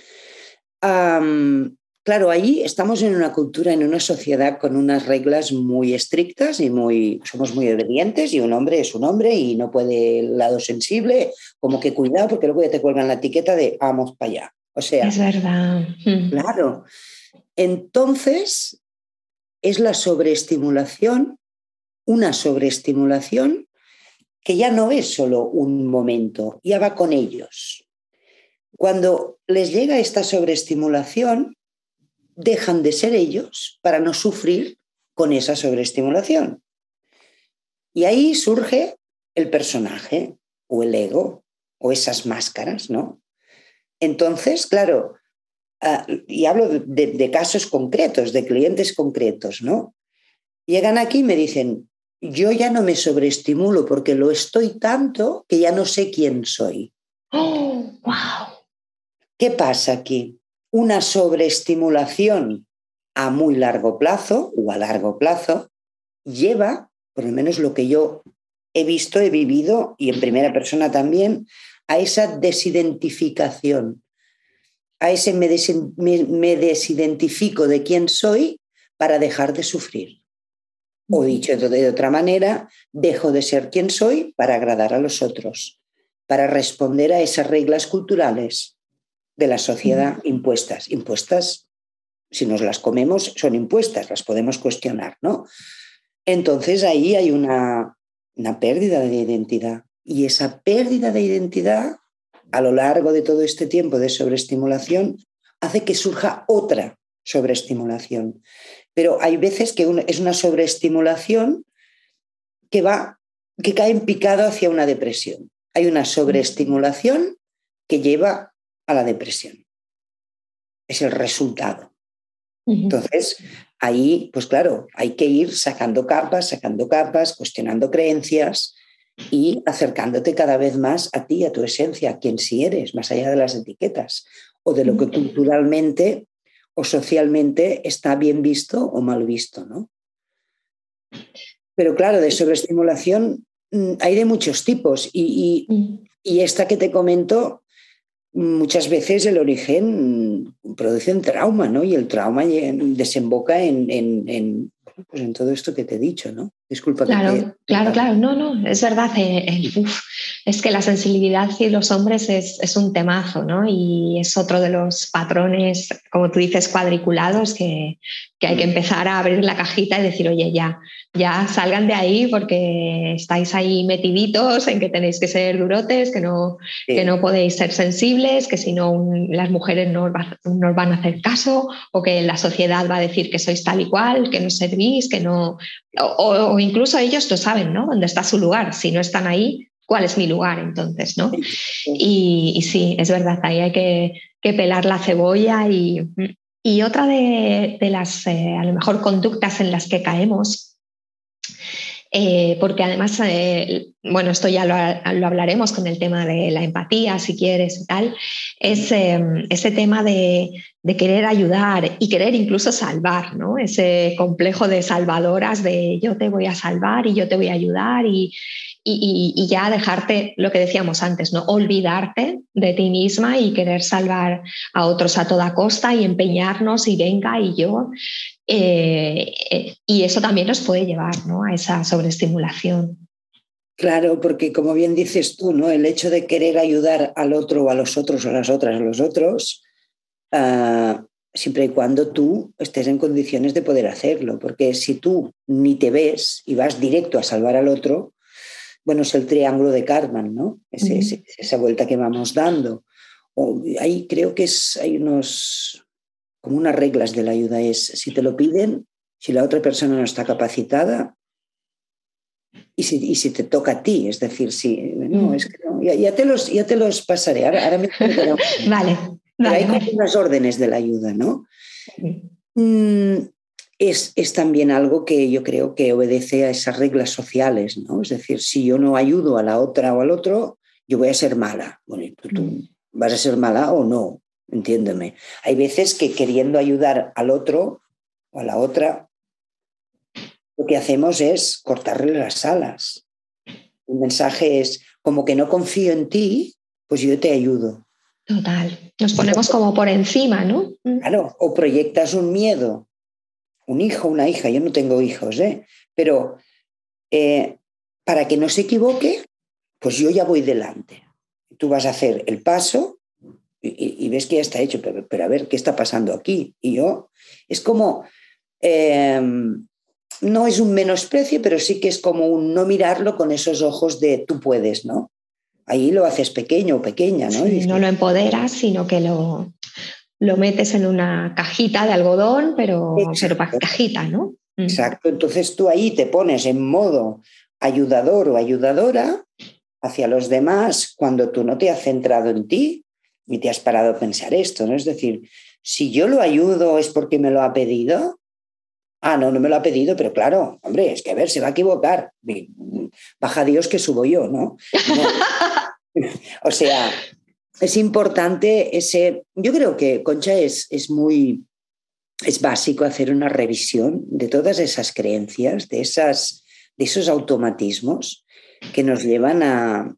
Claro, ahí estamos en una cultura, en una sociedad con unas reglas muy estrictas y muy, somos muy obedientes y un hombre es un hombre y no puede el lado sensible, como que cuidado porque luego ya te cuelgan la etiqueta de vamos para allá. O sea,
es verdad.
Mm. Claro. Entonces, es la sobreestimulación una sobreestimulación que ya no es solo un momento, ya va con ellos. Cuando les llega esta sobreestimulación, dejan de ser ellos para no sufrir con esa sobreestimulación. Y ahí surge el personaje o el ego o esas máscaras, ¿no? Entonces, claro, ah, y hablo de, de, casos concretos, de clientes concretos, ¿no? Llegan aquí y me dicen, yo ya no me sobreestimulo porque lo estoy tanto que ya no sé quién soy.
Oh, wow.
¿Qué pasa aquí? Una sobreestimulación a muy largo plazo o a largo plazo lleva, por lo menos lo que yo he visto, he vivido y en primera persona también, a esa desidentificación, a ese me, me desidentifico de quién soy para dejar de sufrir. O dicho de otra manera, dejo de ser quien soy para agradar a los otros, para responder a esas reglas culturales de la sociedad impuestas. Impuestas, si nos las comemos, son impuestas, las podemos cuestionar, ¿no? Entonces ahí hay una, una pérdida de identidad. Y esa pérdida de identidad, a lo largo de todo este tiempo de sobreestimulación, hace que surja otra sobreestimulación. Pero hay veces que es una sobreestimulación que va, que cae en picado hacia una depresión. Hay una sobreestimulación que lleva a la depresión. Es el resultado. Entonces, ahí, pues claro, hay que ir sacando capas, sacando capas, cuestionando creencias y acercándote cada vez más a ti, a tu esencia, a quien sí eres, más allá de las etiquetas o de lo que culturalmente o socialmente está bien visto o mal visto, ¿no? Pero claro, de sobreestimulación mm, hay de muchos tipos y, mm. esta que te comento, muchas veces el origen produce un trauma, ¿no? Y el trauma desemboca en, pues en todo esto que te he dicho, ¿no? Disculpa.
Claro, claro, claro. No, no, es verdad. Eh, es que la sensibilidad de los hombres es, es, un temazo, ¿no? Y es otro de los patrones, como tú dices, cuadriculados que, que hay que empezar a abrir la cajita y decir, oye, ya, ya salgan de ahí porque estáis ahí metiditos en que tenéis que ser durotes, que no, que no podéis ser sensibles, que si no las mujeres no, os van a hacer caso o que la sociedad va a decir que sois tal y cual, que no servís, que no... O, incluso ellos lo saben, ¿no? ¿Dónde está su lugar? Si no están ahí, ¿cuál es mi lugar entonces, no? Y, sí, es verdad, ahí hay que, que pelar la cebolla y y otra de, las, eh, a lo mejor, conductas en las que caemos, eh, porque además, eh, bueno, esto ya lo, hablaremos con el tema de la empatía, si quieres y tal, es ese tema de, de, querer ayudar y querer incluso salvar, ¿no? Ese complejo de salvadoras de yo te voy a salvar y yo te voy a ayudar y, y, ya dejarte lo que decíamos antes, ¿no? Olvidarte de ti misma y querer salvar a otros a toda costa y empeñarnos y venga y yo. Eh, eh, y eso también nos puede llevar a esa sobreestimulación.
Claro, porque como bien dices tú, ¿no? El hecho de querer ayudar al otro o a los otros o a las otras o a los otros, ah, siempre y cuando tú estés en condiciones de poder hacerlo, porque si tú ni te ves y vas directo a salvar al otro, bueno, es el triángulo de Cartman, ¿no? Es, esa vuelta que vamos dando. O, ahí creo que es, hay unos, como unas reglas de la ayuda, es si te lo piden, si la otra persona no está capacitada, y si, si te toca a ti, es decir, si, no, es que no, ya, te, los, ya te los pasaré, ahora, ahora me
Vale.
Pero hay como unas órdenes de la ayuda, ¿no? Mm, es, es, también algo que yo creo que obedece a esas reglas sociales, ¿no? Es decir, si yo no ayudo a la otra o al otro, yo voy a ser mala. Bueno, tú, tú mm. vas a ser mala o no, entiéndeme. Hay veces que queriendo ayudar al otro o a la otra, lo que hacemos es cortarle las alas. El mensaje es, como que no confío en ti, pues yo te ayudo.
Total. Nos ponemos como por encima, ¿no?
Claro, o proyectas un miedo. Un hijo, una hija, yo no tengo hijos, ¿eh? Pero eh, para que no se equivoque, pues yo ya voy delante. Tú vas a hacer el paso y, ves que ya está hecho, pero, a ver qué está pasando aquí. Y yo, es como, em, no es un menosprecio, pero sí que es como un no mirarlo con esos ojos de tú puedes, ¿no? Ahí lo haces pequeño o pequeña, ¿no?
no lo empoderas, sino que lo, lo metes en una cajita de algodón, pero, pero cajita, ¿no?
Mm. Exacto. Entonces tú ahí te pones en modo ayudador o ayudadora hacia los demás cuando tú no te has centrado en ti y te has parado a pensar esto, ¿no? Es decir, si yo lo ayudo es porque me lo ha pedido, Ah, no, no me lo ha pedido, pero claro, hombre, es que a ver, se va a equivocar. Baja Dios que subo yo, ¿no? o sea, es importante ese. Yo creo que Concha es, es muy. Es básico hacer una revisión de todas esas creencias, de, esas, de esos automatismos que nos llevan a,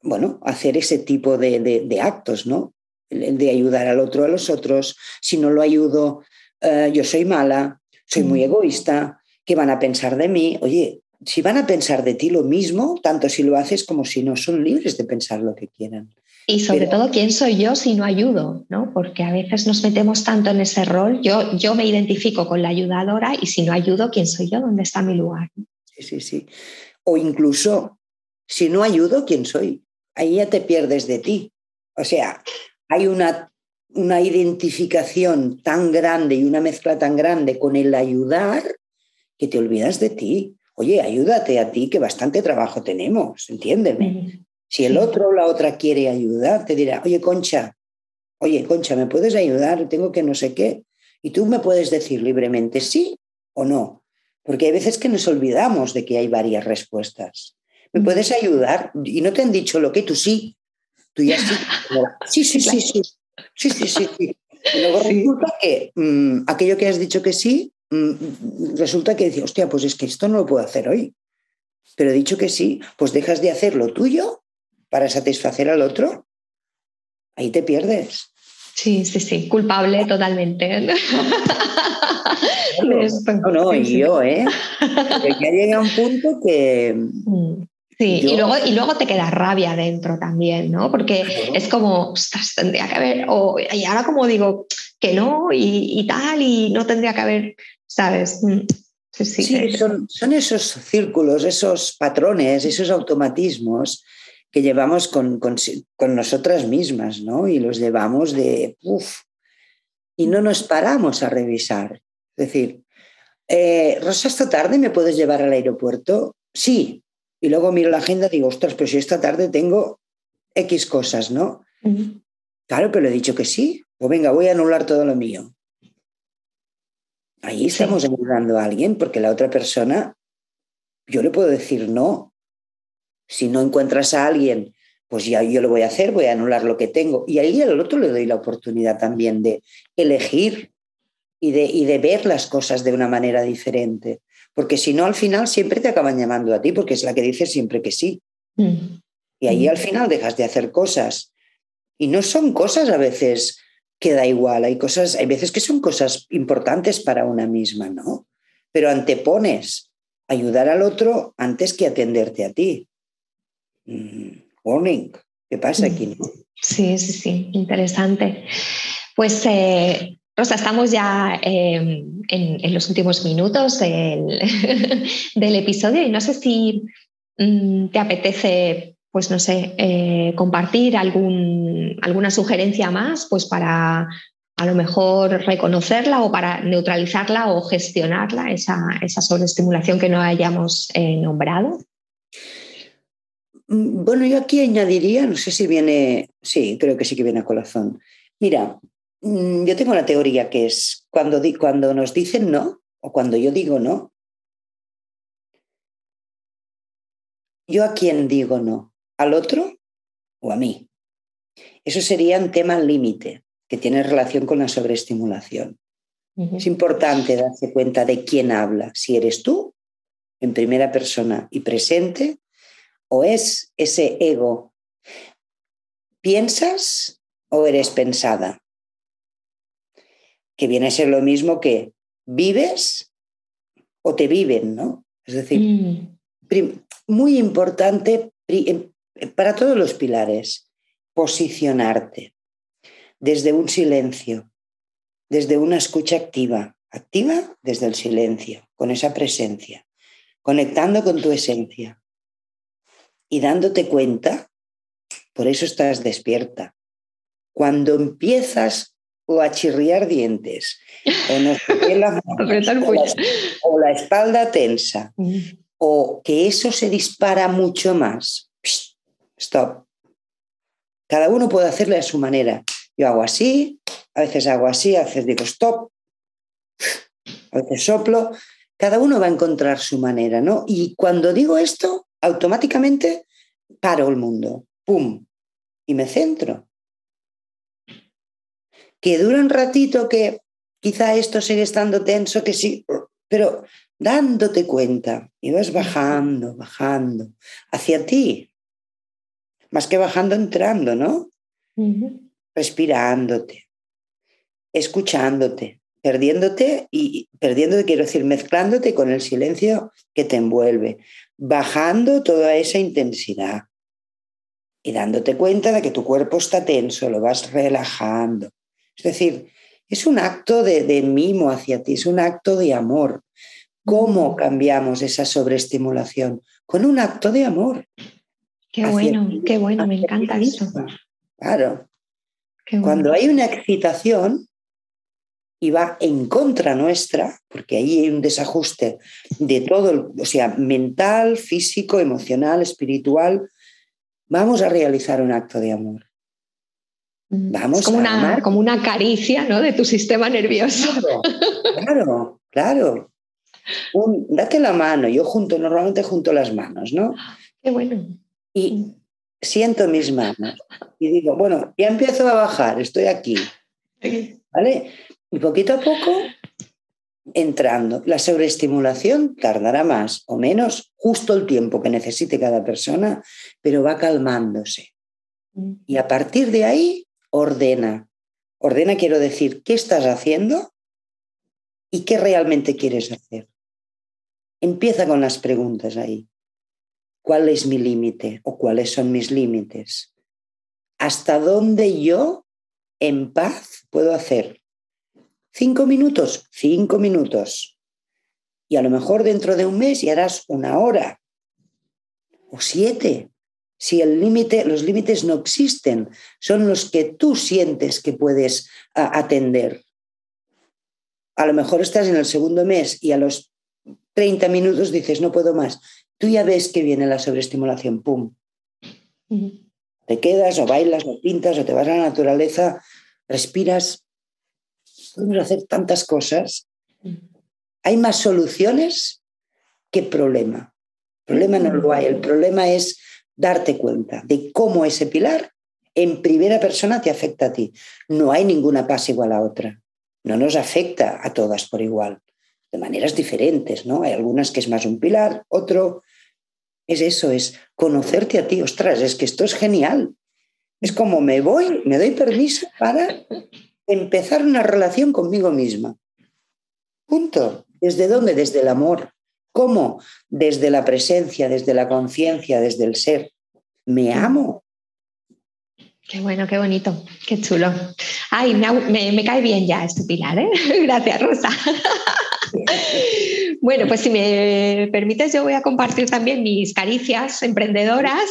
bueno, hacer ese tipo de, de actos, ¿no? El de ayudar al otro a los otros. Si no lo ayudo, eh, yo soy mala, soy muy mm. egoísta, ¿qué van a pensar de mí? Oye, si van a pensar de ti lo mismo, tanto si lo haces como si no, son libres de pensar lo que quieran.
Y sobre todo, ¿quién soy yo si no ayudo? ¿no? Porque a veces nos metemos tanto en ese rol. Yo, yo me identifico con la ayudadora y si no ayudo, ¿quién soy yo? ¿Dónde está mi lugar?
Sí, sí, sí. O incluso, si no ayudo, ¿quién soy? Ahí ya te pierdes de ti. O sea, hay una una identificación tan grande y una mezcla tan grande con el ayudar que te olvidas de ti. Oye, ayúdate a ti, que bastante trabajo tenemos, entiéndeme. Si el otro o la otra quiere ayudar, te dirá, oye, Concha, oye, Concha, ¿me puedes ayudar? Tengo que no sé qué. Y tú me puedes decir libremente sí o no. Porque hay veces que nos olvidamos de que hay varias respuestas. ¿Me puedes ayudar? Y no te han dicho lo que tú sí. Tú ya sí. Sí, sí, sí, sí. Sí, sí, sí. sí. Y luego resulta que mm, aquello que has dicho que sí, resulta que dices, hostia, pues es que esto no lo puedo hacer hoy. Pero he dicho que sí, pues dejas de hacer lo tuyo para satisfacer al otro. Ahí te pierdes.
Sí, sí, sí, culpable totalmente.
no, no, y yo, ¿eh? Que llega un punto que,
mm. Sí, y, luego, y luego te queda rabia dentro también, ¿no? Porque es como, ostras, tendría que haber, o, y ahora como digo que no y, tal, y no tendría que haber, ¿sabes? Mm,
sí, son, son, esos círculos, esos patrones, esos automatismos que llevamos con, con, con nosotras mismas, ¿no? Y los llevamos de, uff, y no nos paramos a revisar. Es decir, eh, Rosa, esta tarde me puedes llevar al aeropuerto? Sí, y luego miro la agenda y digo, ostras, pero si esta tarde tengo X cosas, ¿no? Claro, pero he dicho que sí. Pues venga, voy a anular todo lo mío. Ahí estamos ayudando a alguien porque la otra persona, yo le puedo decir no. Si no encuentras a alguien, pues ya yo lo voy a hacer, voy a anular lo que tengo. Y ahí al otro le doy la oportunidad también de elegir y de, y de ver las cosas de una manera diferente porque si no, al final siempre te acaban llamando a ti, porque es la que dice siempre que sí. Mm. Y ahí al final dejas de hacer cosas. Y no son cosas a veces que da igual, hay cosas, hay veces que son cosas importantes para una misma, ¿no? Pero antepones ayudar al otro antes que atenderte a ti. Mm, warning, ¿qué pasa aquí?
Sí, sí, sí, interesante. Pues eh, Rosa, estamos ya em, en, los últimos minutos del, episodio y no sé si mm, te apetece, pues no sé, eh, compartir alguna sugerencia más, pues para a lo mejor reconocerla o para neutralizarla o gestionarla, esa, esa sobreestimulación que no hayamos eh, nombrado?
Mm, bueno, yo aquí añadiría, no sé si viene, sí, creo que sí que viene a corazón. Mira, mm, yo tengo una teoría que es cuando, cuando nos dicen no o cuando yo digo no, ¿yo a quién digo no? ¿Al otro o a mí? Eso sería un tema límite que tiene relación con la sobreestimulación. Es importante darse cuenta de quién habla, si eres tú, en primera persona y presente, o es ese ego. ¿Piensas o eres pensada? Que viene a ser lo mismo que vives o te viven, ¿no? Es decir, mm. muy importante para todos los pilares, posicionarte desde un silencio, desde una escucha activa, activa desde el silencio, con esa presencia, conectando con tu esencia y dándote cuenta, por eso estás despierta. Cuando empiezas o a chirriar dientes, o, no la o, la, espalda tensa, o que eso se dispara mucho más, stop. Cada uno puede hacerle a su manera. Yo hago así, a veces hago así, a veces digo stop, a veces soplo. Cada uno va a encontrar su manera, ¿no? Y cuando digo esto, automáticamente paro el mundo, ¡pum! Y me centro. Que dura un ratito que quizá esto sigue estando tenso, que sí, pero dándote cuenta y vas bajando, bajando hacia ti, más que bajando, entrando, ¿no? respirándote, escuchándote, perdiéndote y perdiéndote, quiero decir, mezclándote con el silencio que te envuelve, bajando toda esa intensidad y dándote cuenta de que tu cuerpo está tenso, lo vas relajando. Es decir, es un acto de, de mimo hacia ti, es un acto de amor. ¿Cómo cambiamos esa sobreestimulación? Con un acto de amor.
Qué bueno, qué bueno, me encanta eso.
Claro, cuando hay una excitación y va en contra nuestra, porque ahí hay un desajuste de todo, o sea, mental, físico, emocional, espiritual, vamos a realizar un acto de amor.
Mm, vamos como, una, como una caricia ¿no? de tu sistema nervioso.
Claro, claro. date la mano, yo junto, normalmente junto las manos, ¿no?
Qué bueno.
Y siento mis manos y digo, bueno, ya empiezo a bajar, estoy aquí. ¿Vale? Y poquito a poco entrando. La sobreestimulación tardará más o menos, justo el tiempo que necesite cada persona, pero va calmándose. Y a partir de ahí, ordena. Ordena quiero decir, ¿qué estás haciendo? ¿Y qué realmente quieres hacer? Empieza con las preguntas ahí cuál es mi límite o cuáles son mis límites. ¿Hasta dónde yo en paz puedo hacer? Cinco minutos, cinco minutos. Y a lo mejor dentro de un mes y harás una hora o siete. Si el límite, los límites no existen, son los que tú sientes que puedes atender. A lo mejor estás en el segundo mes y a los 30 minutos dices, no puedo más tú ya ves que viene la sobreestimulación, ¡pum! Te quedas o bailas o pintas o te vas a la naturaleza, respiras. Podemos hacer tantas cosas. Hay más soluciones que problema. Problema no lo hay. El problema es darte cuenta de cómo ese pilar en primera persona te afecta a ti. No hay ninguna paz igual a otra. No nos afecta a todas por igual de maneras diferentes, ¿no? Hay algunas que es más un pilar, otro es eso, es conocerte a ti. Ostras, es que esto es genial. Es como me voy, me doy permiso para empezar una relación conmigo misma. Punto. ¿Desde dónde? Desde el amor. ¿Cómo? Desde la presencia, desde la conciencia, desde el ser. Me amo.
Qué bueno, qué bonito, qué chulo. Ay, me, me cae bien ya este pilar, ¿eh? Gracias, Rosa. Bueno, pues si me permites, yo voy a compartir también mis caricias emprendedoras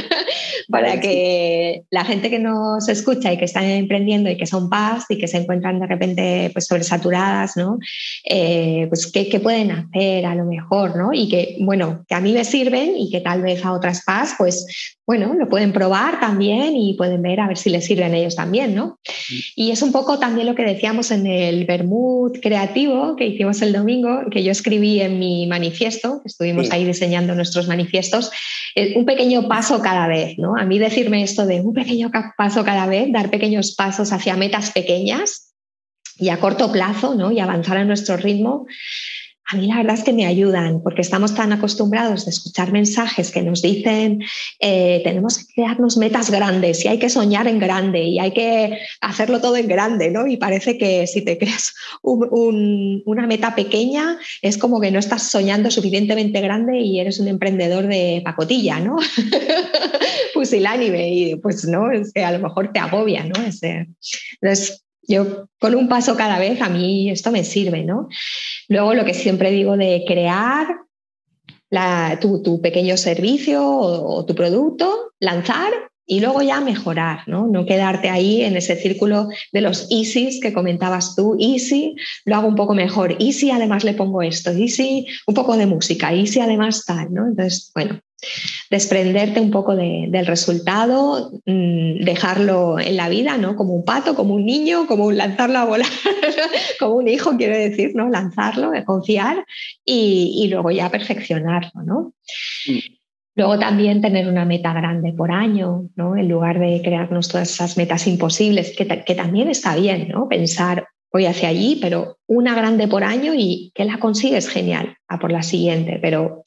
para que la gente que nos escucha y que están emprendiendo y que son paz y que se encuentran de repente pues, sobresaturadas, ¿no? Eh, pues ¿qué, pueden hacer a lo mejor, ¿no? Y que, bueno, que a mí me sirven y que tal vez a otras paz, pues, bueno, lo pueden probar también y pueden ver a ver si les sirven ellos también, ¿no? Y es un poco también lo que decíamos en el Bermud creativo que hicimos el domingo, que yo escribí en mi manifiesto, que estuvimos ahí diseñando nuestros manifiestos, eh, un pequeño paso cada vez, ¿no? A mí decirme esto de un pequeño paso cada vez, dar pequeños pasos hacia metas pequeñas y a corto plazo, ¿no? Y avanzar a nuestro ritmo, a mí la verdad es que me ayudan, porque estamos tan acostumbrados de escuchar mensajes que nos dicen eh, tenemos que crearnos metas grandes y hay que soñar en grande y hay que hacerlo todo en grande, ¿no? Y parece que si te creas una meta pequeña es como que no estás soñando suficientemente grande y eres un emprendedor de pacotilla, ¿no? Pusilánime y pues no, es que a lo mejor te agobia, ¿no? entonces, yo con un paso cada vez, a mí esto me sirve, ¿no? Luego lo que siempre digo de crear tu, pequeño servicio o, tu producto, lanzar y luego ya mejorar, ¿no? No quedarte ahí en ese círculo de los easy que comentabas tú, easy, lo hago un poco mejor, easy además le pongo esto, easy un poco de música, easy además tal, ¿no? Entonces, bueno, desprenderte un poco del resultado, mm, dejarlo en la vida, ¿no? Como un pato, como un niño, como un lanzarlo a volar, como un hijo, quiero decir, ¿no? Lanzarlo, confiar y, luego ya perfeccionarlo, ¿no? Luego también tener una meta grande por año, ¿no? En lugar de crearnos todas esas metas imposibles, que, que también está bien, ¿no? Pensar, voy hacia allí, pero una grande por año y que la consigues genial, a por la siguiente, pero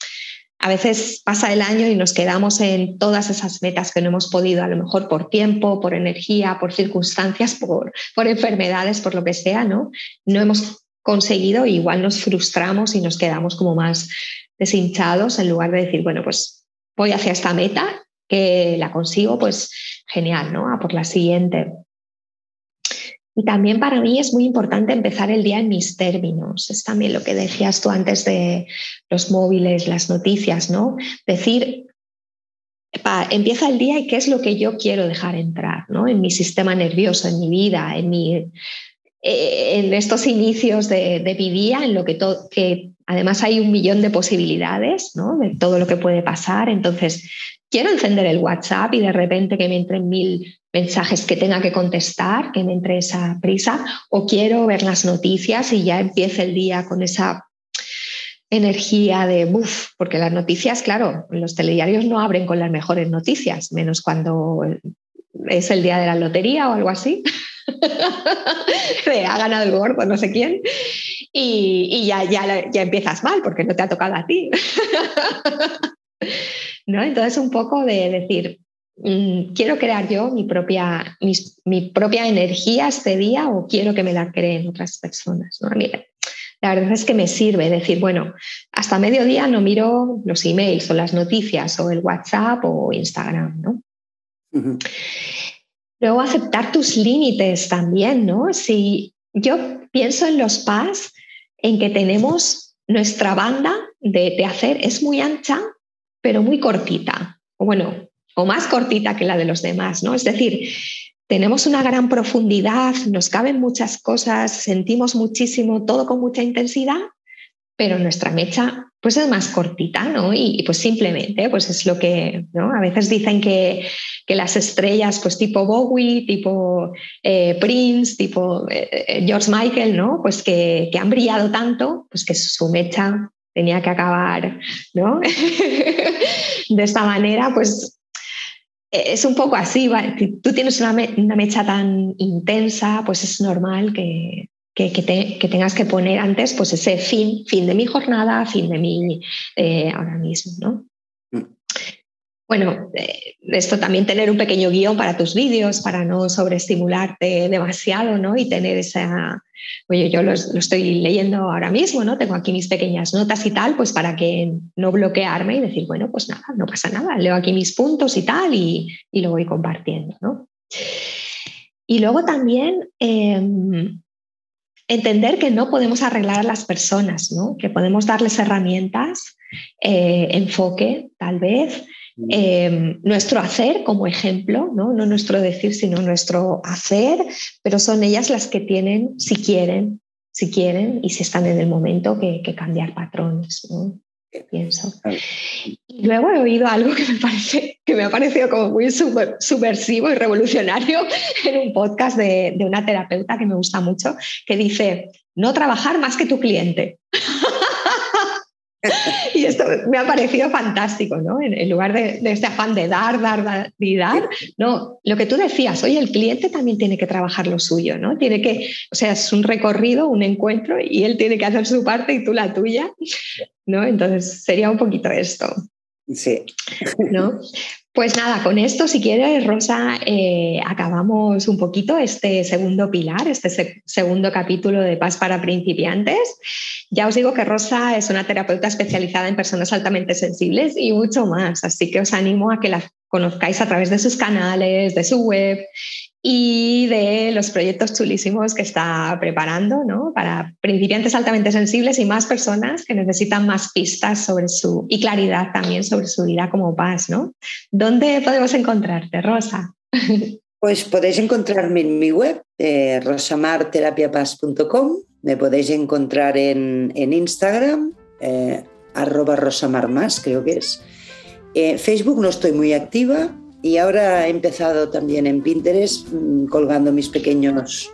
a veces pasa el año y nos quedamos en todas esas metas que no hemos podido, a lo mejor por tiempo, por energía, por circunstancias, por, enfermedades, por lo que sea, ¿no? No hemos conseguido, igual nos frustramos y nos quedamos como más deshinchados en lugar de decir, bueno, pues voy hacia esta meta, que la consigo, pues genial, ¿no? A por la siguiente. Y también para mí es muy importante empezar el día en mis términos. Es también lo que decías tú antes de los móviles, las noticias, ¿no? Decir, empieza el día y qué es lo que yo quiero dejar entrar, ¿no? En mi sistema nervioso, en mi vida, en, mi, eh, en estos inicios de, de, mi día, en lo que, que además hay un millón de posibilidades, ¿no? De todo lo que puede pasar. Entonces, quiero encender el WhatsApp y de repente que me entren mil mensajes que tenga que contestar, que me entre esa prisa, o quiero ver las noticias y ya empiece el día con esa energía de buf, porque las noticias, claro, los telediarios no abren con las mejores noticias, menos cuando es el día de la lotería o algo así. ha ganado el gordo, no sé quién, y, ya, ya, ya empiezas mal porque no te ha tocado a ti. ¿No? Entonces, un poco de decir, Mm, quiero crear yo mi propia, mi, propia energía este día o quiero que me la creen otras personas. ¿no? la verdad es que me sirve decir, bueno, hasta mediodía no miro los emails o las noticias o el WhatsApp o Instagram, ¿no? Luego aceptar tus límites también, ¿no? Si yo pienso en los PAS, en que tenemos nuestra banda de, de hacer es muy ancha, pero muy cortita. O bueno, o más cortita que la de los demás, ¿no? Es decir, tenemos una gran profundidad, nos caben muchas cosas, sentimos muchísimo, todo con mucha intensidad, pero nuestra mecha pues es más cortita, ¿no? Y, pues simplemente, pues es lo que, ¿no? A veces dicen que, las estrellas, pues tipo Bowie, tipo eh, Prince, tipo eh, eh, George Michael, ¿no? Pues que, que, han brillado tanto, pues que su mecha tenía que acabar, ¿no? de esta manera, pues es un poco así, si tú tienes una, mecha tan intensa, pues es normal que, tengas que poner antes pues ese fin, fin de mi jornada, fin de mi eh, ahora mismo, ¿no? Bueno, eh, esto también tener un pequeño guion para tus vídeos, para no sobreestimularte demasiado, ¿no? Y tener esa, oye, yo lo, estoy leyendo ahora mismo, ¿no? Tengo aquí mis pequeñas notas y tal, pues para que no bloquearme y decir, bueno, pues nada, no pasa nada, leo aquí mis puntos y tal y, lo voy compartiendo, ¿no? Y luego también em, entender que no podemos arreglar a las personas, ¿no? que podemos darles herramientas, eh, enfoque tal vez, em, nuestro hacer como ejemplo, ¿no? no nuestro decir, sino nuestro hacer, pero son ellas las que tienen, si quieren, si quieren y si están en el momento, que, cambiar patrones. ¿no? pienso. Y luego he oído algo que me, parece, que me ha parecido como muy subversivo y revolucionario en un podcast de, de, una terapeuta que me gusta mucho, que dice, no trabajar más que tu cliente. y esto me ha parecido fantástico, ¿no? En, lugar de, este afán de dar, dar, dar y dar, no, lo que tú decías, oye, el cliente también tiene que trabajar lo suyo, ¿no? Tiene que, o sea, es un recorrido, un encuentro y él tiene que hacer su parte y tú la tuya, ¿no? Entonces sería un poquito esto.
Sí.
¿No? Pues nada, con esto, si quieres, Rosa, eh, acabamos un poquito este segundo pilar, este segundo capítulo de Paz para principiantes. Ya os digo que Rosa es una terapeuta especializada en personas altamente sensibles y mucho más, así que os animo a que la conozcáis a través de sus canales, de su web y de los proyectos chulísimos que está preparando ¿no? para principiantes altamente sensibles y más personas que necesitan más pistas sobre su y claridad también sobre su vida como paz. ¿no? ¿Dónde podemos encontrarte, Rosa?
Pues podéis encontrarme en mi web, eh, rosamarterapiapaz.com. Me podéis encontrar en, Instagram, eh, arroba rosamarmas, creo que es. Eh, Facebook no estoy muy activa, y ahora he empezado también en Pinterest mm, colgando mis pequeños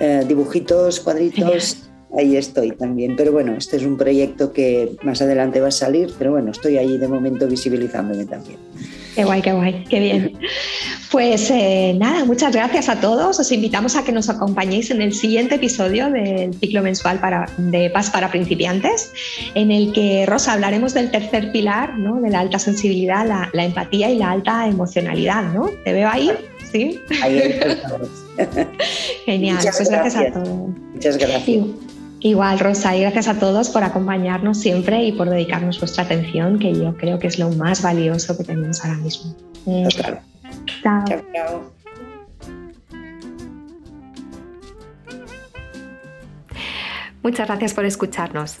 eh, dibujitos, cuadritos. Ahí estoy también. Pero bueno, este es un proyecto que más adelante va a salir, pero bueno, estoy ahí de momento visibilizándome también.
Qué guay, qué guay, qué bien. Pues eh, nada, muchas gracias a todos. Os invitamos a que nos acompañéis en el siguiente episodio del ciclo mensual para, de Paz para principiantes, en el que, Rosa, hablaremos del tercer pilar, ¿no? de la alta sensibilidad, la, empatía y la alta emocionalidad. ¿no? ¿Te veo ahí? Sí.
Ahí
Genial, pues gracias. a todos.
Muchas gracias.
Igual, Rosa, y gracias a todos por acompañarnos siempre y por dedicarnos vuestra atención, que yo creo que es lo más valioso que tenemos ahora mismo.
Chao. Chao, chao.
Muchas gracias por escucharnos.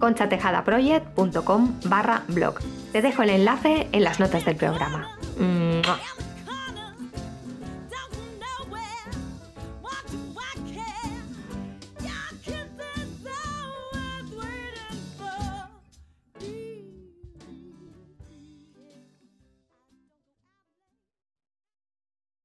conchatejadaproject.com barra blog. Te dejo el enlace en las notas del programa.